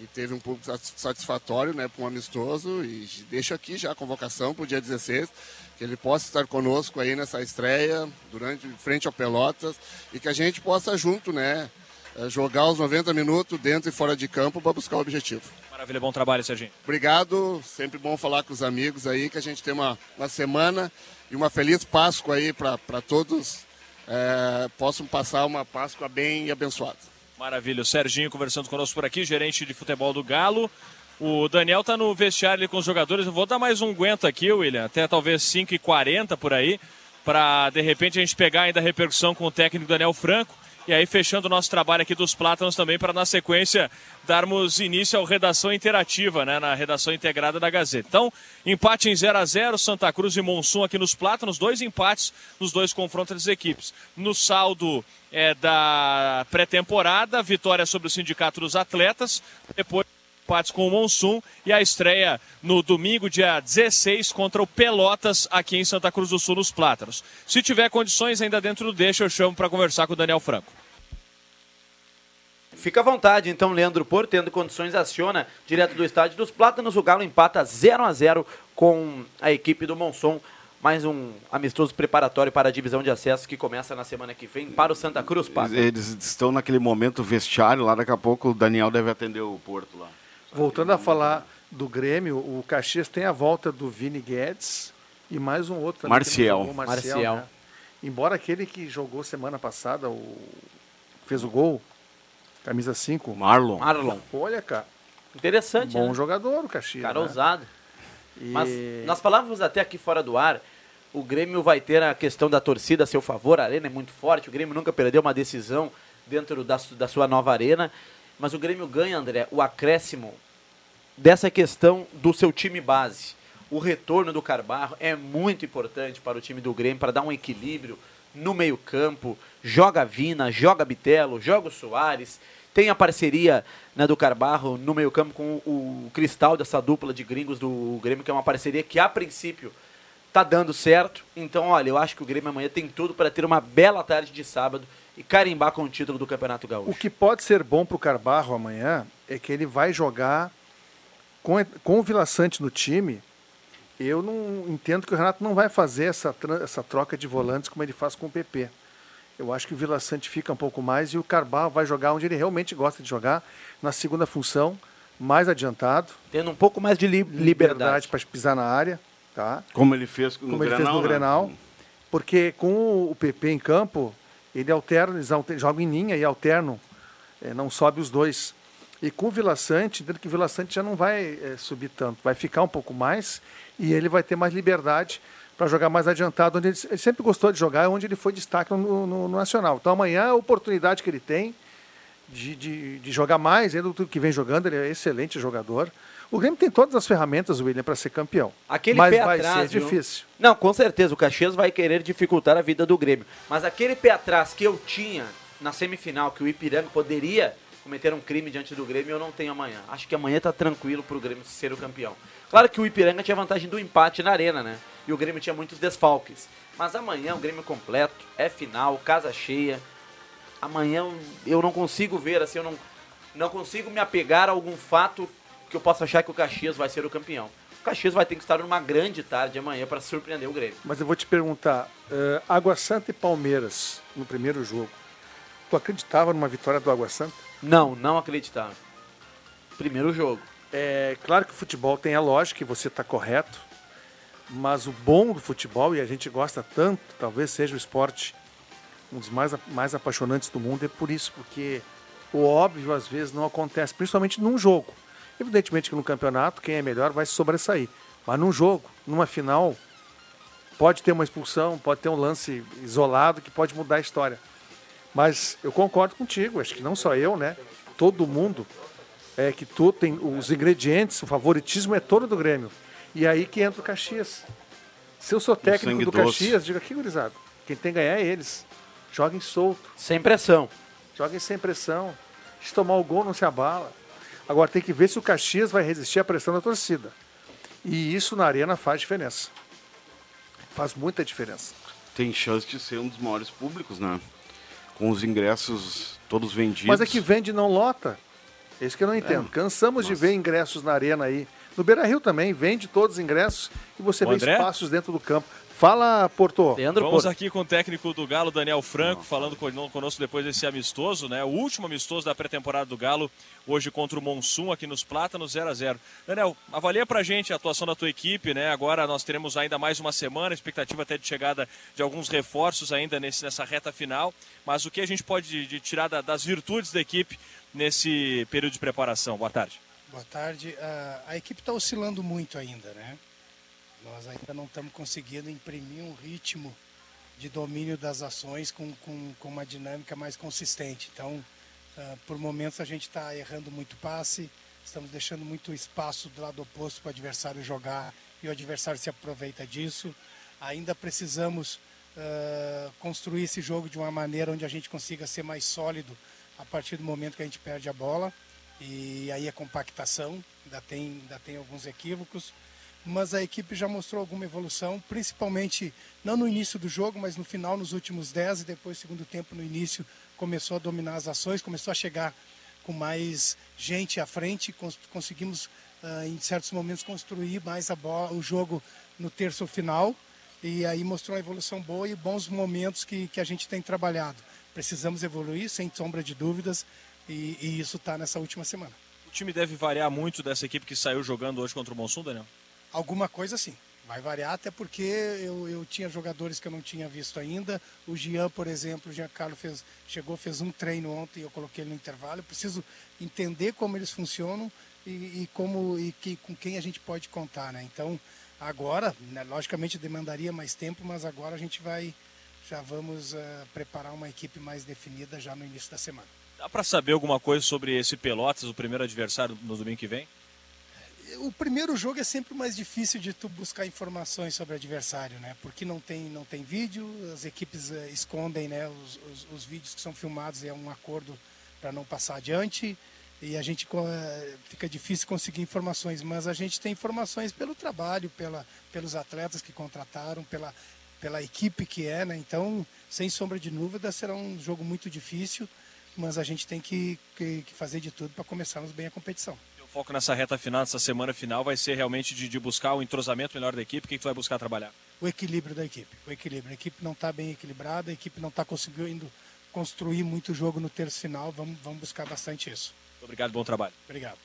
e teve um público satisfatório né, para um amistoso. E deixo aqui já a convocação para o dia 16 que ele possa estar conosco aí nessa estreia, durante frente ao Pelotas, e que a gente possa junto, né, eh, jogar os 90 minutos dentro e fora de campo para buscar o objetivo. Maravilha, bom trabalho, Serginho. Obrigado, sempre bom falar com os amigos aí, que a gente tem uma, uma semana e uma feliz Páscoa aí para todos é, possam passar uma Páscoa bem abençoada. Maravilha, o Serginho conversando conosco por aqui, gerente de futebol do Galo. O Daniel tá no vestiário ali com os jogadores. Eu vou dar mais um aguento aqui, William, até talvez 5h40 por aí, para de repente a gente pegar ainda a repercussão com o técnico Daniel Franco. E aí, fechando o nosso trabalho aqui dos Plátanos também, para na sequência darmos início ao Redação Interativa, né, na redação integrada da Gazeta. Então, empate em 0 a 0 Santa Cruz e Monsun aqui nos Plátanos, dois empates nos dois confrontos das equipes. No saldo é, da pré-temporada, vitória sobre o Sindicato dos Atletas, depois empates com o Monsun e a estreia no domingo, dia 16, contra o Pelotas, aqui em Santa Cruz do Sul, nos Plátanos. Se tiver condições ainda dentro do deixa, eu chamo para conversar com o Daniel Franco. Fica à vontade, então, Leandro Por, tendo condições, aciona direto do estádio dos Plátanos. O Galo empata 0 a 0 com a equipe do Monson. Mais um amistoso preparatório para a divisão de acesso que começa na semana que vem para o Santa Cruz, Paco. Eles estão naquele momento vestiário lá, daqui a pouco o Daniel deve atender o Porto lá. Voltando a falar do Grêmio, o Caxias tem a volta do Vini Guedes e mais um outro também. Marcial. Marcial. Marcial. Né? Embora aquele que jogou semana passada, o fez o gol, camisa 5. Marlon. Marlon. Olha, cara. Interessante, Bom né? jogador o Caxias. Cara né? ousado. E... Mas nós falávamos até aqui fora do ar, o Grêmio vai ter a questão da torcida a seu favor, a arena é muito forte, o Grêmio nunca perdeu uma decisão dentro da, da sua nova arena. Mas o Grêmio ganha, André, o acréscimo dessa questão do seu time base. O retorno do Carbarro é muito importante para o time do Grêmio, para dar um equilíbrio no meio-campo. Joga Vina, joga Bitelo, joga o Soares. Tem a parceria né, do Carbarro no meio-campo com o, Cristal, dessa dupla de gringos do Grêmio, que é uma parceria que a princípio tá dando certo. Então, olha, eu acho que o Grêmio amanhã tem tudo para ter uma bela tarde de sábado e carimbar com o título do Campeonato Gaúcho. O que pode ser bom para o Carbarro amanhã é que ele vai jogar com, com o Vila Sante no time. Eu não entendo que o Renato não vai fazer essa, essa troca de volantes como ele faz com o PP. Eu acho que o Vila Sante fica um pouco mais e o Carbarro vai jogar onde ele realmente gosta de jogar, na segunda função, mais adiantado. Tendo um pouco mais de li liberdade, liberdade para pisar na área. Tá? Como ele fez no Como ele Grenal. Fez no né? Grenal porque com o PP em campo, ele alterna, eles jogam em linha e alternam, é, não sobe os dois. E com o Vila Sante, dentro que o Vila Sante já não vai é, subir tanto, vai ficar um pouco mais e ele vai ter mais liberdade para jogar mais adiantado, onde ele, ele, sempre gostou de jogar, onde ele foi destaque no, no, no, Nacional. Então amanhã a oportunidade que ele tem de, de, de jogar mais, ainda do que vem jogando, ele é excelente jogador. O Grêmio tem todas as ferramentas, William, para ser campeão. Aquele mas pé vai atrás, ser difícil. Não, com certeza. O Caxias vai querer dificultar a vida do Grêmio. Mas aquele pé atrás que eu tinha na semifinal, que o Ipiranga poderia cometer um crime diante do Grêmio, eu não tenho amanhã. Acho que amanhã está tranquilo para o Grêmio ser o campeão. Claro que o Ipiranga tinha vantagem do empate na arena, né? E o Grêmio tinha muitos desfalques. Mas amanhã o Grêmio completo, é final, casa cheia. Amanhã eu não consigo ver, assim, eu não, não consigo me apegar a algum fato que eu possa achar que o Caxias vai ser o campeão. O Caxias vai ter que estar numa grande tarde amanhã para surpreender o Grêmio. Mas eu vou te perguntar, uh, Água Santa e Palmeiras no primeiro jogo, tu acreditava numa vitória do Água Santa? Não, não acreditava. Primeiro jogo. É claro que o futebol tem a lógica e você está correto, mas o bom do futebol, e a gente gosta tanto, talvez seja o esporte um dos mais, mais apaixonantes do mundo, é por isso, porque o óbvio às vezes não acontece, principalmente num jogo. Evidentemente que no campeonato quem é melhor vai se sobressair, mas num jogo, numa final, pode ter uma expulsão, pode ter um lance isolado que pode mudar a história. Mas eu concordo contigo, acho que não só eu, né? Todo mundo é que tu tem os ingredientes, o favoritismo é todo do Grêmio. E aí que entra o Caxias. Se eu sou técnico do doce. Caxias, diga aqui, gurizada, quem tem que ganhar é eles. Joguem solto. Sem pressão. Joguem sem pressão. Se tomar o gol, não se abala. Agora tem que ver se o Caxias vai resistir à pressão da torcida. E isso na arena faz diferença. Faz muita diferença. Tem chance de ser um dos maiores públicos, né? Com os ingressos todos vendidos. Mas é que vende não lota. É isso que eu não entendo. É. Cansamos Nossa. de ver ingressos na arena aí. No Beira Rio também, vende todos os ingressos e você o vê André? espaços dentro do campo. Fala, Porto. Leandro Vamos Porto. aqui com o técnico do Galo, Daniel Franco, falando conosco depois desse amistoso, né? O último amistoso da pré-temporada do Galo, hoje contra o Monsum, aqui nos Plátanos, 0 a 0 Daniel, avalia pra gente a atuação da tua equipe, né? Agora nós teremos ainda mais uma semana, expectativa até de chegada de alguns reforços ainda nesse, nessa reta final. Mas o que a gente pode de, de tirar da, das virtudes da equipe nesse período de preparação? Boa tarde. Boa tarde. Uh, a equipe está oscilando muito ainda, né? Nós ainda não estamos conseguindo imprimir um ritmo de domínio das ações com, com, com uma dinâmica mais consistente. Então, uh, por momentos a gente está errando muito passe, estamos deixando muito espaço do lado oposto para o adversário jogar e o adversário se aproveita disso. Ainda precisamos uh, construir esse jogo de uma maneira onde a gente consiga ser mais sólido a partir do momento que a gente perde a bola. E aí a compactação, ainda tem, ainda tem alguns equívocos mas a equipe já mostrou alguma evolução, principalmente não no início do jogo, mas no final, nos últimos 10 e depois, segundo tempo, no início, começou a dominar as ações, começou a chegar com mais gente à frente, cons conseguimos, uh, em certos momentos, construir mais a bola, o jogo no terço final, e aí mostrou uma evolução boa e bons momentos que, que a gente tem trabalhado. Precisamos evoluir, sem sombra de dúvidas, e, e isso está nessa última semana. O time deve variar muito dessa equipe que saiu jogando hoje contra o Monsun, Daniel? Alguma coisa sim. Vai variar, até porque eu, eu tinha jogadores que eu não tinha visto ainda. O Jean, por exemplo, o Giancarlo fez, chegou, fez um treino ontem e eu coloquei ele no intervalo. Eu preciso entender como eles funcionam e, e como e que, com quem a gente pode contar, né? Então, agora, né, logicamente demandaria mais tempo, mas agora a gente vai, já vamos uh, preparar uma equipe mais definida já no início da semana. Dá para saber alguma coisa sobre esse Pelotas, o primeiro adversário no domingo que vem? o primeiro jogo é sempre mais difícil de tu buscar informações sobre o adversário, né? Porque não tem, não tem vídeo, as equipes uh, escondem né, os, os, os, vídeos que são filmados, é um acordo para não passar adiante e a gente uh, fica difícil conseguir informações, mas a gente tem informações pelo trabalho, pela, pelos atletas que contrataram, pela, pela equipe que é, né? Então, sem sombra de dúvida, será um jogo muito difícil, mas a gente tem que, que, que fazer de tudo para começarmos bem a competição foco nessa reta final, nessa semana final, vai ser realmente de, de buscar o entrosamento melhor da equipe? O que, que tu vai buscar trabalhar? O equilíbrio da equipe. O equilíbrio. A equipe não está bem equilibrada, a equipe não está conseguindo construir muito jogo no terço final. Vamos, vamos buscar bastante isso. Muito obrigado, bom trabalho. Obrigado.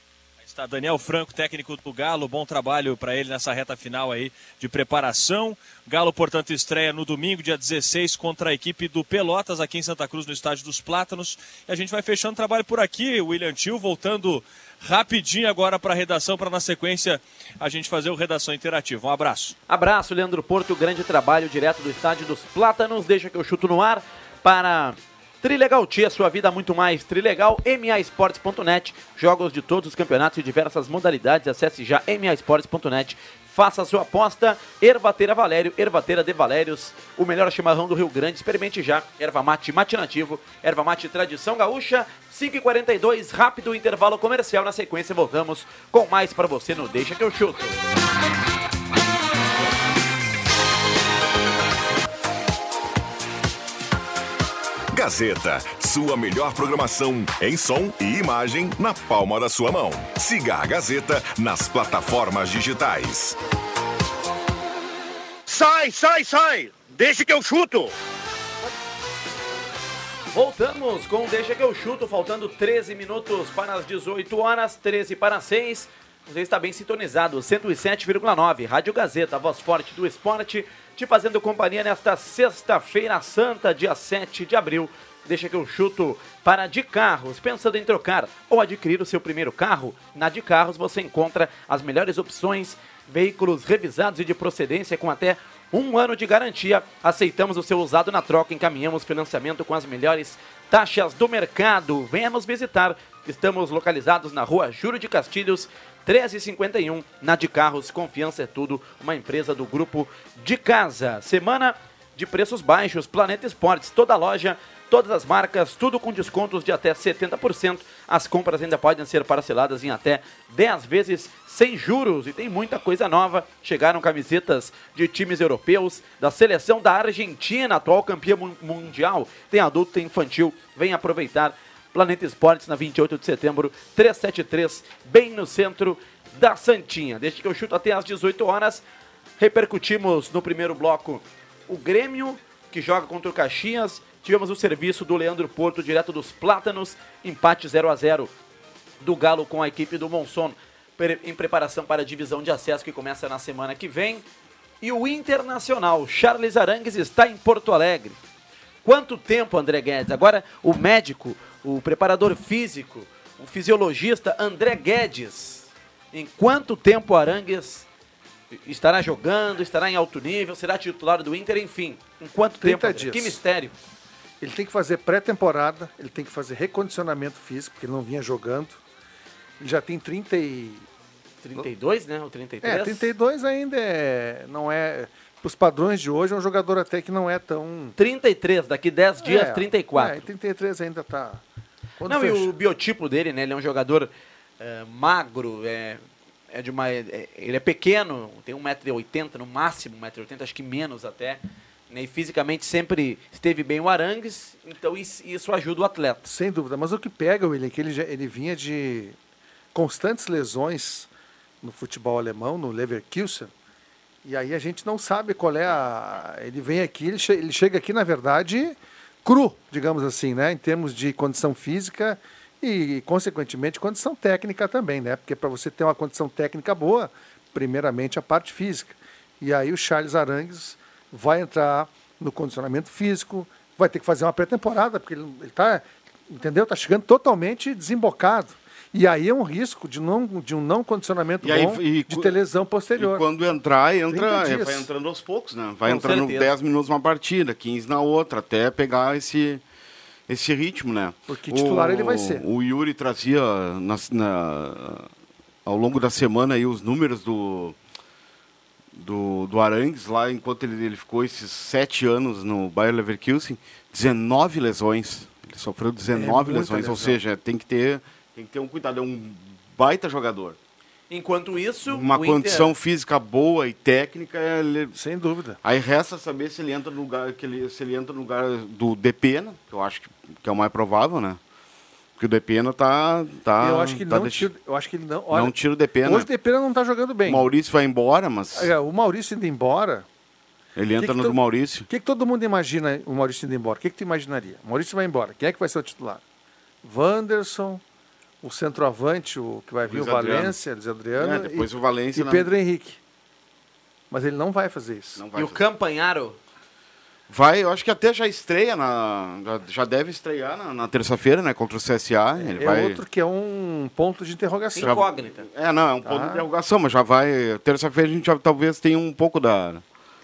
Está Daniel Franco, técnico do Galo. Bom trabalho para ele nessa reta final aí de preparação. Galo, portanto, estreia no domingo, dia 16, contra a equipe do Pelotas, aqui em Santa Cruz, no Estádio dos Plátanos. E a gente vai fechando o trabalho por aqui. William Tio voltando rapidinho agora para a redação, para na sequência a gente fazer o Redação Interativa. Um abraço. Abraço, Leandro Porto. Grande trabalho direto do Estádio dos Plátanos. Deixa que eu chuto no ar para Trilegal Tia, sua vida muito mais. Trilegal, maesportes.net. Jogos de todos os campeonatos e diversas modalidades. Acesse já maesportes.net. Faça a sua aposta. Ervateira Valério, Ervateira de Valérios, o melhor chimarrão do Rio Grande. Experimente já. Erva mate matinativo, erva mate tradição gaúcha. 5h42, rápido intervalo comercial. Na sequência, voltamos com mais para você no Deixa que eu chuto. Gazeta, sua melhor programação em som e imagem na palma da sua mão. Siga a Gazeta nas plataformas digitais. Sai, sai, sai! Deixa que eu chuto! Voltamos com Deixa que eu chuto, faltando 13 minutos para as 18 horas, 13 para 6. Você está bem sintonizado, 107,9, Rádio Gazeta, voz forte do esporte, te fazendo companhia nesta sexta-feira santa, dia 7 de abril. Deixa que eu chuto para de carros. Pensando em trocar ou adquirir o seu primeiro carro? Na de carros você encontra as melhores opções, veículos revisados e de procedência com até um ano de garantia. Aceitamos o seu usado na troca, encaminhamos financiamento com as melhores taxas do mercado. Venha nos visitar. Estamos localizados na rua Júlio de Castilhos, 1351, na de Carros. Confiança é tudo, uma empresa do grupo de casa. Semana de preços baixos, Planeta Esportes, toda loja todas as marcas, tudo com descontos de até 70%. As compras ainda podem ser parceladas em até 10 vezes sem juros e tem muita coisa nova. Chegaram camisetas de times europeus, da seleção da Argentina, atual campeã mundial. Tem adulto, tem infantil. Vem aproveitar. Planeta Esportes na 28 de setembro, 373, bem no centro da Santinha. Desde que eu chuto até às 18 horas, repercutimos no primeiro bloco o Grêmio, que joga contra o Caxias, Tivemos o serviço do Leandro Porto, direto dos Plátanos, empate 0 a 0 do Galo com a equipe do Monson, em preparação para a divisão de acesso que começa na semana que vem. E o Internacional, Charles Arangues, está em Porto Alegre. Quanto tempo, André Guedes? Agora, o médico, o preparador físico, o fisiologista André Guedes. Em quanto tempo o Arangues estará jogando, estará em alto nível, será titular do Inter, enfim. Em quanto tempo? André? Que mistério. Ele tem que fazer pré-temporada, ele tem que fazer recondicionamento físico, porque ele não vinha jogando. Ele já tem 30 e... 32, né? Ou 33? É, 32 ainda é, não é... Para os padrões de hoje, é um jogador até que não é tão... 33, daqui 10 dias, é, 34. É, 33 ainda está... Não, fecha? e o biotipo dele, né? Ele é um jogador é, magro, é, é de uma... É, ele é pequeno, tem 1,80m no máximo, 1,80m, acho que menos até. Né? E fisicamente sempre esteve bem o Arangues, então isso ajuda o atleta. Sem dúvida, mas o que pega, William, é que ele, já, ele vinha de constantes lesões no futebol alemão, no Leverkusen, e aí a gente não sabe qual é a... Ele vem aqui, ele, che... ele chega aqui, na verdade, cru, digamos assim, né? Em termos de condição física e, consequentemente, condição técnica também, né? Porque para você ter uma condição técnica boa, primeiramente a parte física. E aí o Charles Arangues vai entrar no condicionamento físico, vai ter que fazer uma pré-temporada, porque ele está, entendeu? Está chegando totalmente desembocado. E aí é um risco de, não, de um não condicionamento aí, bom, e, de ter lesão posterior. E quando entrar, entra, é, vai entrando aos poucos, né? Vai Com entrando certeza. 10 minutos uma partida, 15 na outra, até pegar esse, esse ritmo, né? Porque titular o, ele vai ser. O Yuri trazia na, na, ao longo da semana aí os números do, do, do Arangues, lá enquanto ele, ele ficou esses sete anos no Bayer Leverkusen, 19 lesões. Ele sofreu 19 é lesões, lesão. ou seja, tem que, ter, tem que ter um cuidado. É um baita jogador. Enquanto isso, uma condição Inter... física boa e técnica, ele... sem dúvida. Aí resta saber se ele entra no lugar, que ele, se ele entra no lugar do Depena, que eu acho que, que é o mais provável, né? Porque o Depena tá. tá eu acho que tá não tira, eu acho que ele não. Olha, não tira o Depena. Hoje o Depena não tá jogando bem. O Maurício vai embora, mas. É, o Maurício indo embora. Ele entra que que no do Maurício. O que, que, todo mundo imagina o Maurício indo embora? O que, que tu imaginaria? O Maurício vai embora. Quem é que vai ser o titular? Wanderson, o centroavante, o que vai vir, Luiz o Valência, Luiz Adriano. É, depois e, o Valência. E Pedro Henrique. Mas ele não vai fazer isso. Vai e fazer. o Campanharo? Vai, eu acho que até já estreia, na, já deve estrear na, na terça-feira, né, contra o CSA. Ele é vai... outro que é um ponto de interrogação. Incógnita. É, não, é um ponto de interrogação, mas já vai. Terça-feira a gente já, talvez tenha um pouco da.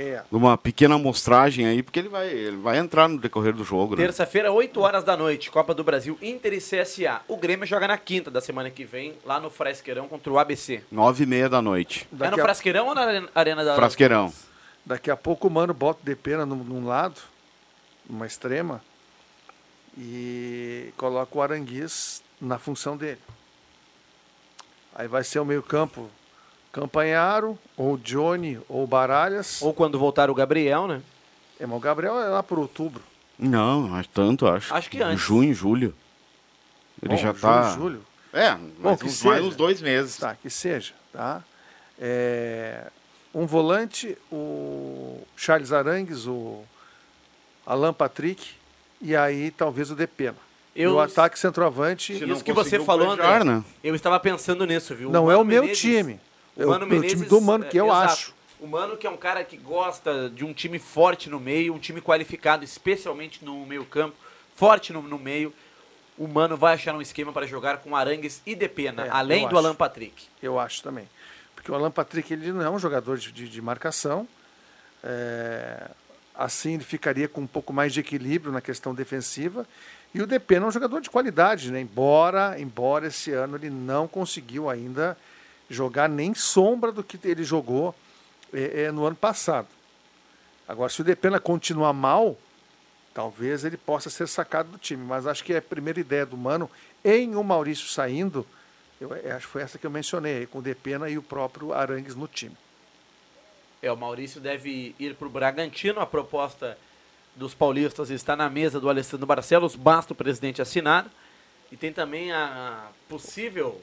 É. Uma pequena amostragem aí, porque ele vai, ele vai entrar no decorrer do jogo. Né? Terça-feira, 8 horas da noite, Copa do Brasil, Inter e CSA. O Grêmio joga na quinta da semana que vem, lá no Frasqueirão contra o ABC. 9 e meia da noite. Daqui é no a... Frasqueirão ou na Arena da. Frasqueirão. Daqui a pouco o Mano bota de pena num, num lado, numa extrema, e coloca o Aranguiz na função dele. Aí vai ser o meio-campo Campanharo, ou Johnny, ou Baralhas. Ou quando voltar o Gabriel, né? É, mas o Gabriel é lá por outubro. Não, não acho tanto, acho. Acho que antes. Junho, julho. Ele Bom, já junho, tá. julho. É, Bom, mais que uns, seja. mais uns dois meses. Tá, que seja, tá? É, um volante, o Charles Arangues, o Alan Patrick e aí talvez o Depena. Eu- E o ataque centroavante. Isso que você falou, André, eu estava pensando nisso, viu? Não O é o meu Menezes- time. O É o Mano meu Menezes, do Mano, que é, eu exato. acho. O Mano que é um cara que gosta de um time forte no meio, um time qualificado, especialmente no meio campo, forte no, no meio. O Mano vai achar um esquema para jogar com Arangues e Depena, É, além eu do acho. Alan Patrick. Eu acho também. Porque o Alan Patrick ele não é um jogador de, de- de marcação. É, assim ele ficaria com um pouco mais de equilíbrio na questão defensiva. E o Depena é um jogador de qualidade, né? Embora, embora esse ano ele não conseguiu ainda jogar nem sombra do que ele jogou é, é, no ano passado. Agora, se o Depena continuar mal, talvez ele possa ser sacado do time. Mas acho que é a primeira ideia do Mano, em o Maurício saindo, eu eu acho que foi essa que eu mencionei, com o Depena e o próprio Arangues no time. É, o Maurício deve ir para o Bragantino. A proposta dos paulistas está na mesa do Alessandro Barcelos, basta o presidente assinar. E tem também a possível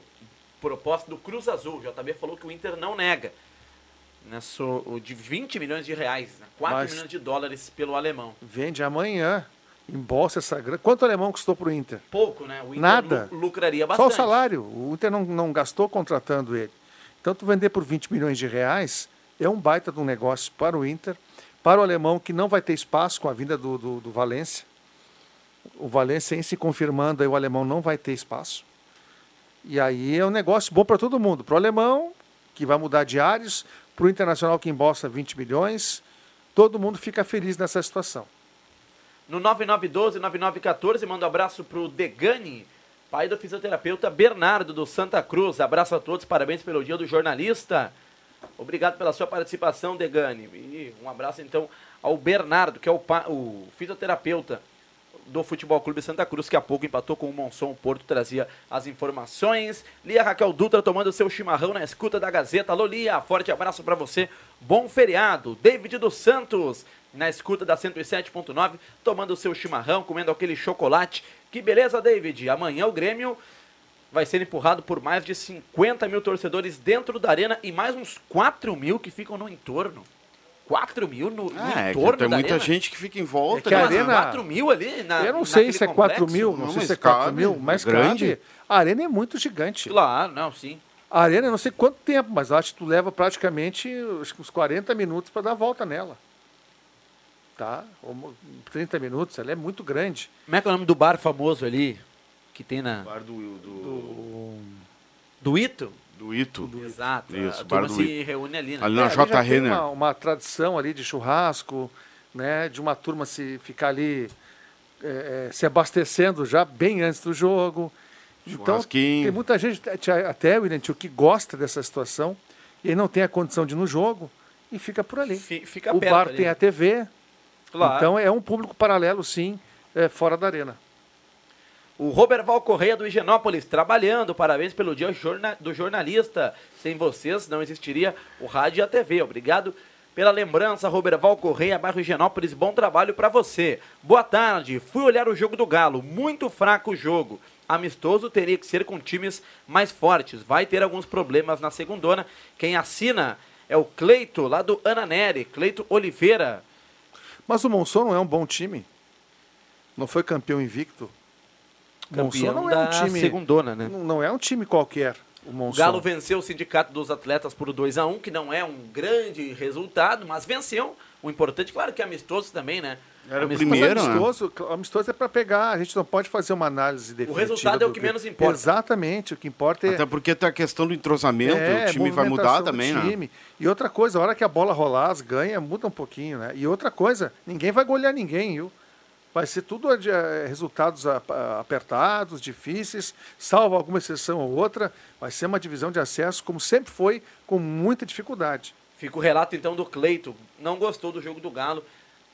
proposta do Cruz Azul. O JB falou que o Inter não nega. Nessa, o de 20 milhões de reais, né? 4 Mas- milhões de dólares pelo alemão. Vende amanhã, embolsa essa grana. Quanto o alemão custou para o Inter? Pouco, né? O Inter Nada. lu- lucraria Só bastante. o salário. O Inter não, não gastou contratando ele. Então, tu vender por 20 milhões de reais é um baita de um negócio para o Inter, para o alemão, que não vai ter espaço com a vinda do, do, do Valência. O Valência, em se confirmando, aí o alemão não vai ter espaço. E aí é um negócio bom para todo mundo. Para o alemão, que vai mudar ares, para o internacional, que embolsa 20 milhões. Todo mundo fica feliz nessa situação. No 9912-9914, manda um abraço pro Degani, pai do fisioterapeuta Bernardo do Santa Cruz. Abraço a todos, parabéns pelo dia do jornalista. Obrigado pela sua participação, Degani. E um abraço então ao Bernardo, que é o, o fisioterapeuta do Futebol Clube Santa Cruz, que há pouco empatou com o Monson Porto, trazia as informações. Lia Raquel Dutra tomando seu chimarrão na escuta da Gazeta. Alô, Lia, forte abraço para você. Bom feriado. David dos Santos, na escuta da 107.9, tomando seu chimarrão, comendo aquele chocolate. Que beleza, David. Amanhã o Grêmio vai ser empurrado por mais de 50 mil torcedores dentro da arena e mais uns 4 mil que ficam no entorno. 4 mil no, no Ah, é que entorno tem da muita arena? gente que fica em volta. É que a né? arena- 4 mil ali na Eu não sei se é 4 complexo? mil, não, Não, sei se é mas 4 cabe, mil, é mas grande. cabe. A arena é muito gigante. Claro, não, sim. A arena, eu não sei quanto tempo, mas eu acho que tu leva praticamente uns 40 minutos para dar a volta nela. Tá? Ou 30 minutos, ela é muito grande. Como é que é o nome do bar famoso ali? Que tem na. Bar do, do, Do Ito? Do Ito. Exato. Isso, a bar turma do se Ito. reúne ali, né? Ali na É, J. já tem Renner. uma, uma tradição ali de churrasco, né? De uma turma se ficar ali é, é, se abastecendo já bem antes do jogo. Então, Churrasquinho. tem muita gente, até- William, tio, que gosta dessa situação e não tem a condição de ir no jogo e fica por ali. Fi- fica o perto bar ali. tem a TV, Claro. então é um público paralelo, sim, é, fora da arena. O Roberval Correia do Higienópolis, trabalhando. Parabéns pelo dia do jornalista. Sem vocês não existiria o rádio e a TV. Obrigado pela lembrança, Roberval Correia, bairro Higienópolis. Bom trabalho para você. Boa tarde. Fui olhar o jogo do Galo. Muito fraco o jogo. Amistoso teria que ser com times mais fortes. Vai ter alguns problemas na segundona. Quem assina é o Cleito, lá do Ananeri. Cleito Oliveira. Mas o Monson não é um bom time. Não foi campeão invicto. O Monson Campeão não é um time. segundona, né? Não, é um time qualquer. O O. Galo venceu o Sindicato dos Atletas por 2 a 1 que não é um grande resultado, mas venceu. O importante, claro que é amistoso também, né? Era o Amistoso- Mas primeiro, né? amistoso, amistoso é para pegar. A gente não pode fazer uma análise definitiva. resultado é o que menos importa. Exatamente. O que importa é. Até porque tem a questão do entrosamento, é, o time vai mudar também, né? time. E outra coisa, a hora que a bola rolar, as ganha, muda um pouquinho, né? E outra coisa, ninguém vai golear ninguém, viu? Vai ser tudo de, eh, resultados apertados, difíceis, salvo alguma exceção ou outra. Vai ser uma divisão de acesso, como sempre foi, com muita dificuldade. Fica o relato então do Cleito. Não gostou do jogo do Galo.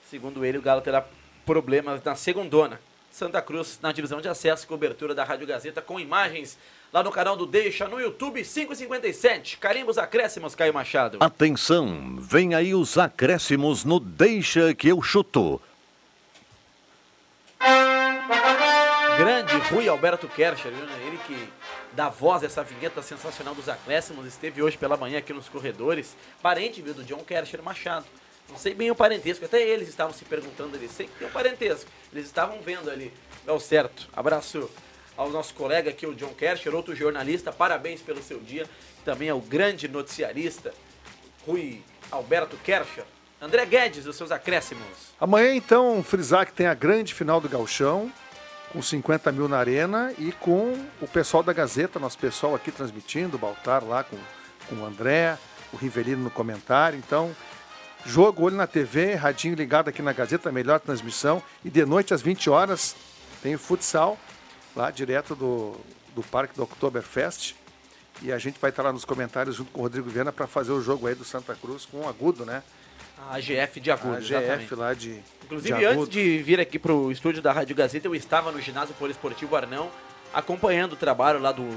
Segundo ele, o Galo terá problemas na segundona. Santa Cruz na divisão de acesso, cobertura da Rádio Gazeta com imagens lá no canal do Deixa no YouTube 557. Carimbos acréscimos, Caio Machado. Atenção, vem aí os acréscimos no Deixa que eu chuto. Grande Rui Alberto Kercher, né? ele que dá voz a essa vinheta sensacional dos acréscimos, esteve hoje pela manhã aqui nos corredores, parente viu, do John Kercher Machado. Não sei bem o parentesco, até eles estavam se perguntando ali, sei que tem o parentesco, eles estavam vendo ali. Deu certo. Abraço ao nosso colega aqui, o John Kercher, outro jornalista, parabéns pelo seu dia. Também ao grande noticiarista, Rui Alberto Kercher. André Guedes, os seus acréscimos. Amanhã, então, frisar que tem a grande final do Galchão, com 50 mil na arena e com o pessoal da Gazeta, nosso pessoal aqui transmitindo, o Baltar lá com, com o André, o Rivelino no comentário. Então, jogo olho na TV, radinho ligado aqui na Gazeta, melhor transmissão. E de noite às 20 horas tem o futsal, lá direto do, do Parque do Oktoberfest. E a gente vai estar lá nos comentários junto com o Rodrigo Viana para fazer o jogo aí do Santa Cruz com o agudo, né? A AGF de Agudo, A AGF exatamente. lá de Inclusive, de antes de vir aqui para o estúdio da Rádio Gazeta, eu estava no ginásio poliesportivo Arnão, acompanhando o trabalho lá do,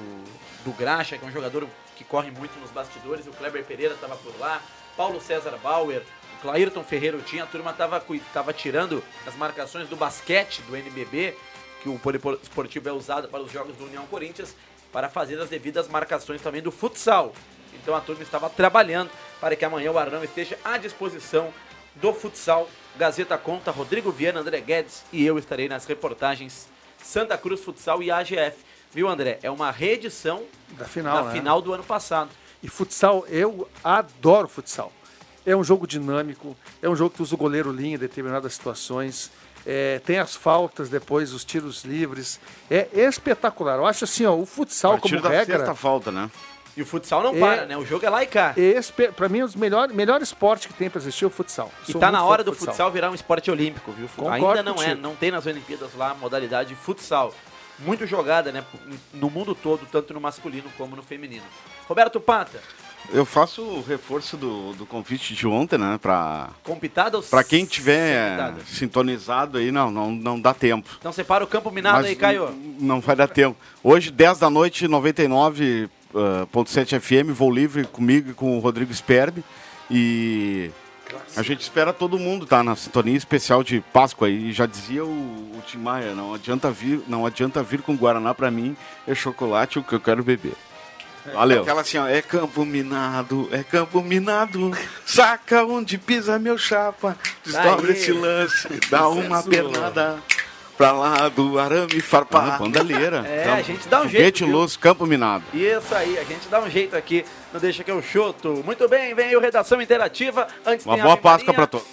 do Graxa, que é um jogador que corre muito nos bastidores. O Kleber Pereira estava por lá, Paulo César Bauer, o Clairton Ferreira tinha, a turma estava tava tirando as marcações do basquete do NBB, que o poliesportivo é usado para os jogos do União Corinthians, para fazer as devidas marcações também do futsal. Então a turma estava trabalhando para que amanhã o Arnão esteja à disposição do futsal. Gazeta Conta, Rodrigo Viana, André Guedes e eu estarei nas reportagens Santa Cruz Futsal e AGF. Viu, André? É uma reedição da final, da né? final do ano passado. E futsal, eu adoro futsal. É um jogo dinâmico, é um jogo que usa o goleiro linha em determinadas situações. é, tem as faltas depois, os tiros livres. É espetacular. Eu acho assim, ó, o futsal A partir como da regra. sexta falta, né? E o futsal não É- para, né? O jogo é lá e cá. Espe... Pra mim, os melhor, melhor esporte que tem pra assistir é o futsal. E Sou tá na hora do futsal. virar um esporte olímpico, viu? Concordo Ainda não é, contigo. não tem nas Olimpíadas lá a modalidade futsal. Muito jogada, né? No mundo todo, tanto no masculino como no feminino. Roberto Pata, Eu faço o reforço do, do convite de ontem, né? Pra, ou pra quem tiver sintonizado aí, não, não, não dá tempo. Então separa o campo minado Mas aí, Caio. Não vai dar tempo. Hoje, 10 da noite, 99.7 FM, voo livre comigo e com o Rodrigo Sperbi. E a gente espera todo mundo, tá? Na sintonia especial de Páscoa. E já dizia o, o Tim Maia, não adianta vir, não adianta vir com Guaraná pra mim, é chocolate o que eu quero beber. Valeu. Aquela assim, ó, é campo minado, é campo minado, saca onde pisa meu chapa, desdobre Aí. esse lance, dá uma Isso. pernada pra lá do arame farpar. Ah, bandalheira. É, a gente dá um jeito? Luz, campo minado. Isso aí, a gente dá um jeito aqui, não deixa que eu chuto. Muito bem, vem aí o Redação Interativa. Antes Uma boa Páscoa pra todos.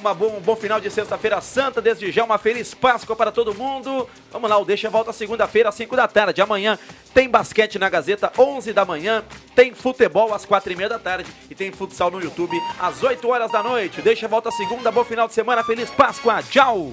Uma bom, um bom final de sexta-feira santa, desde já uma feliz Páscoa para todo mundo. Vamos lá, o Deixa volta segunda-feira às 5 da tarde. Amanhã tem basquete na Gazeta, 11 da manhã. Tem futebol às 4 e meia da tarde. E tem futsal no YouTube às 8 horas da noite. Deixa volta segunda, bom final de semana, feliz Páscoa. Tchau!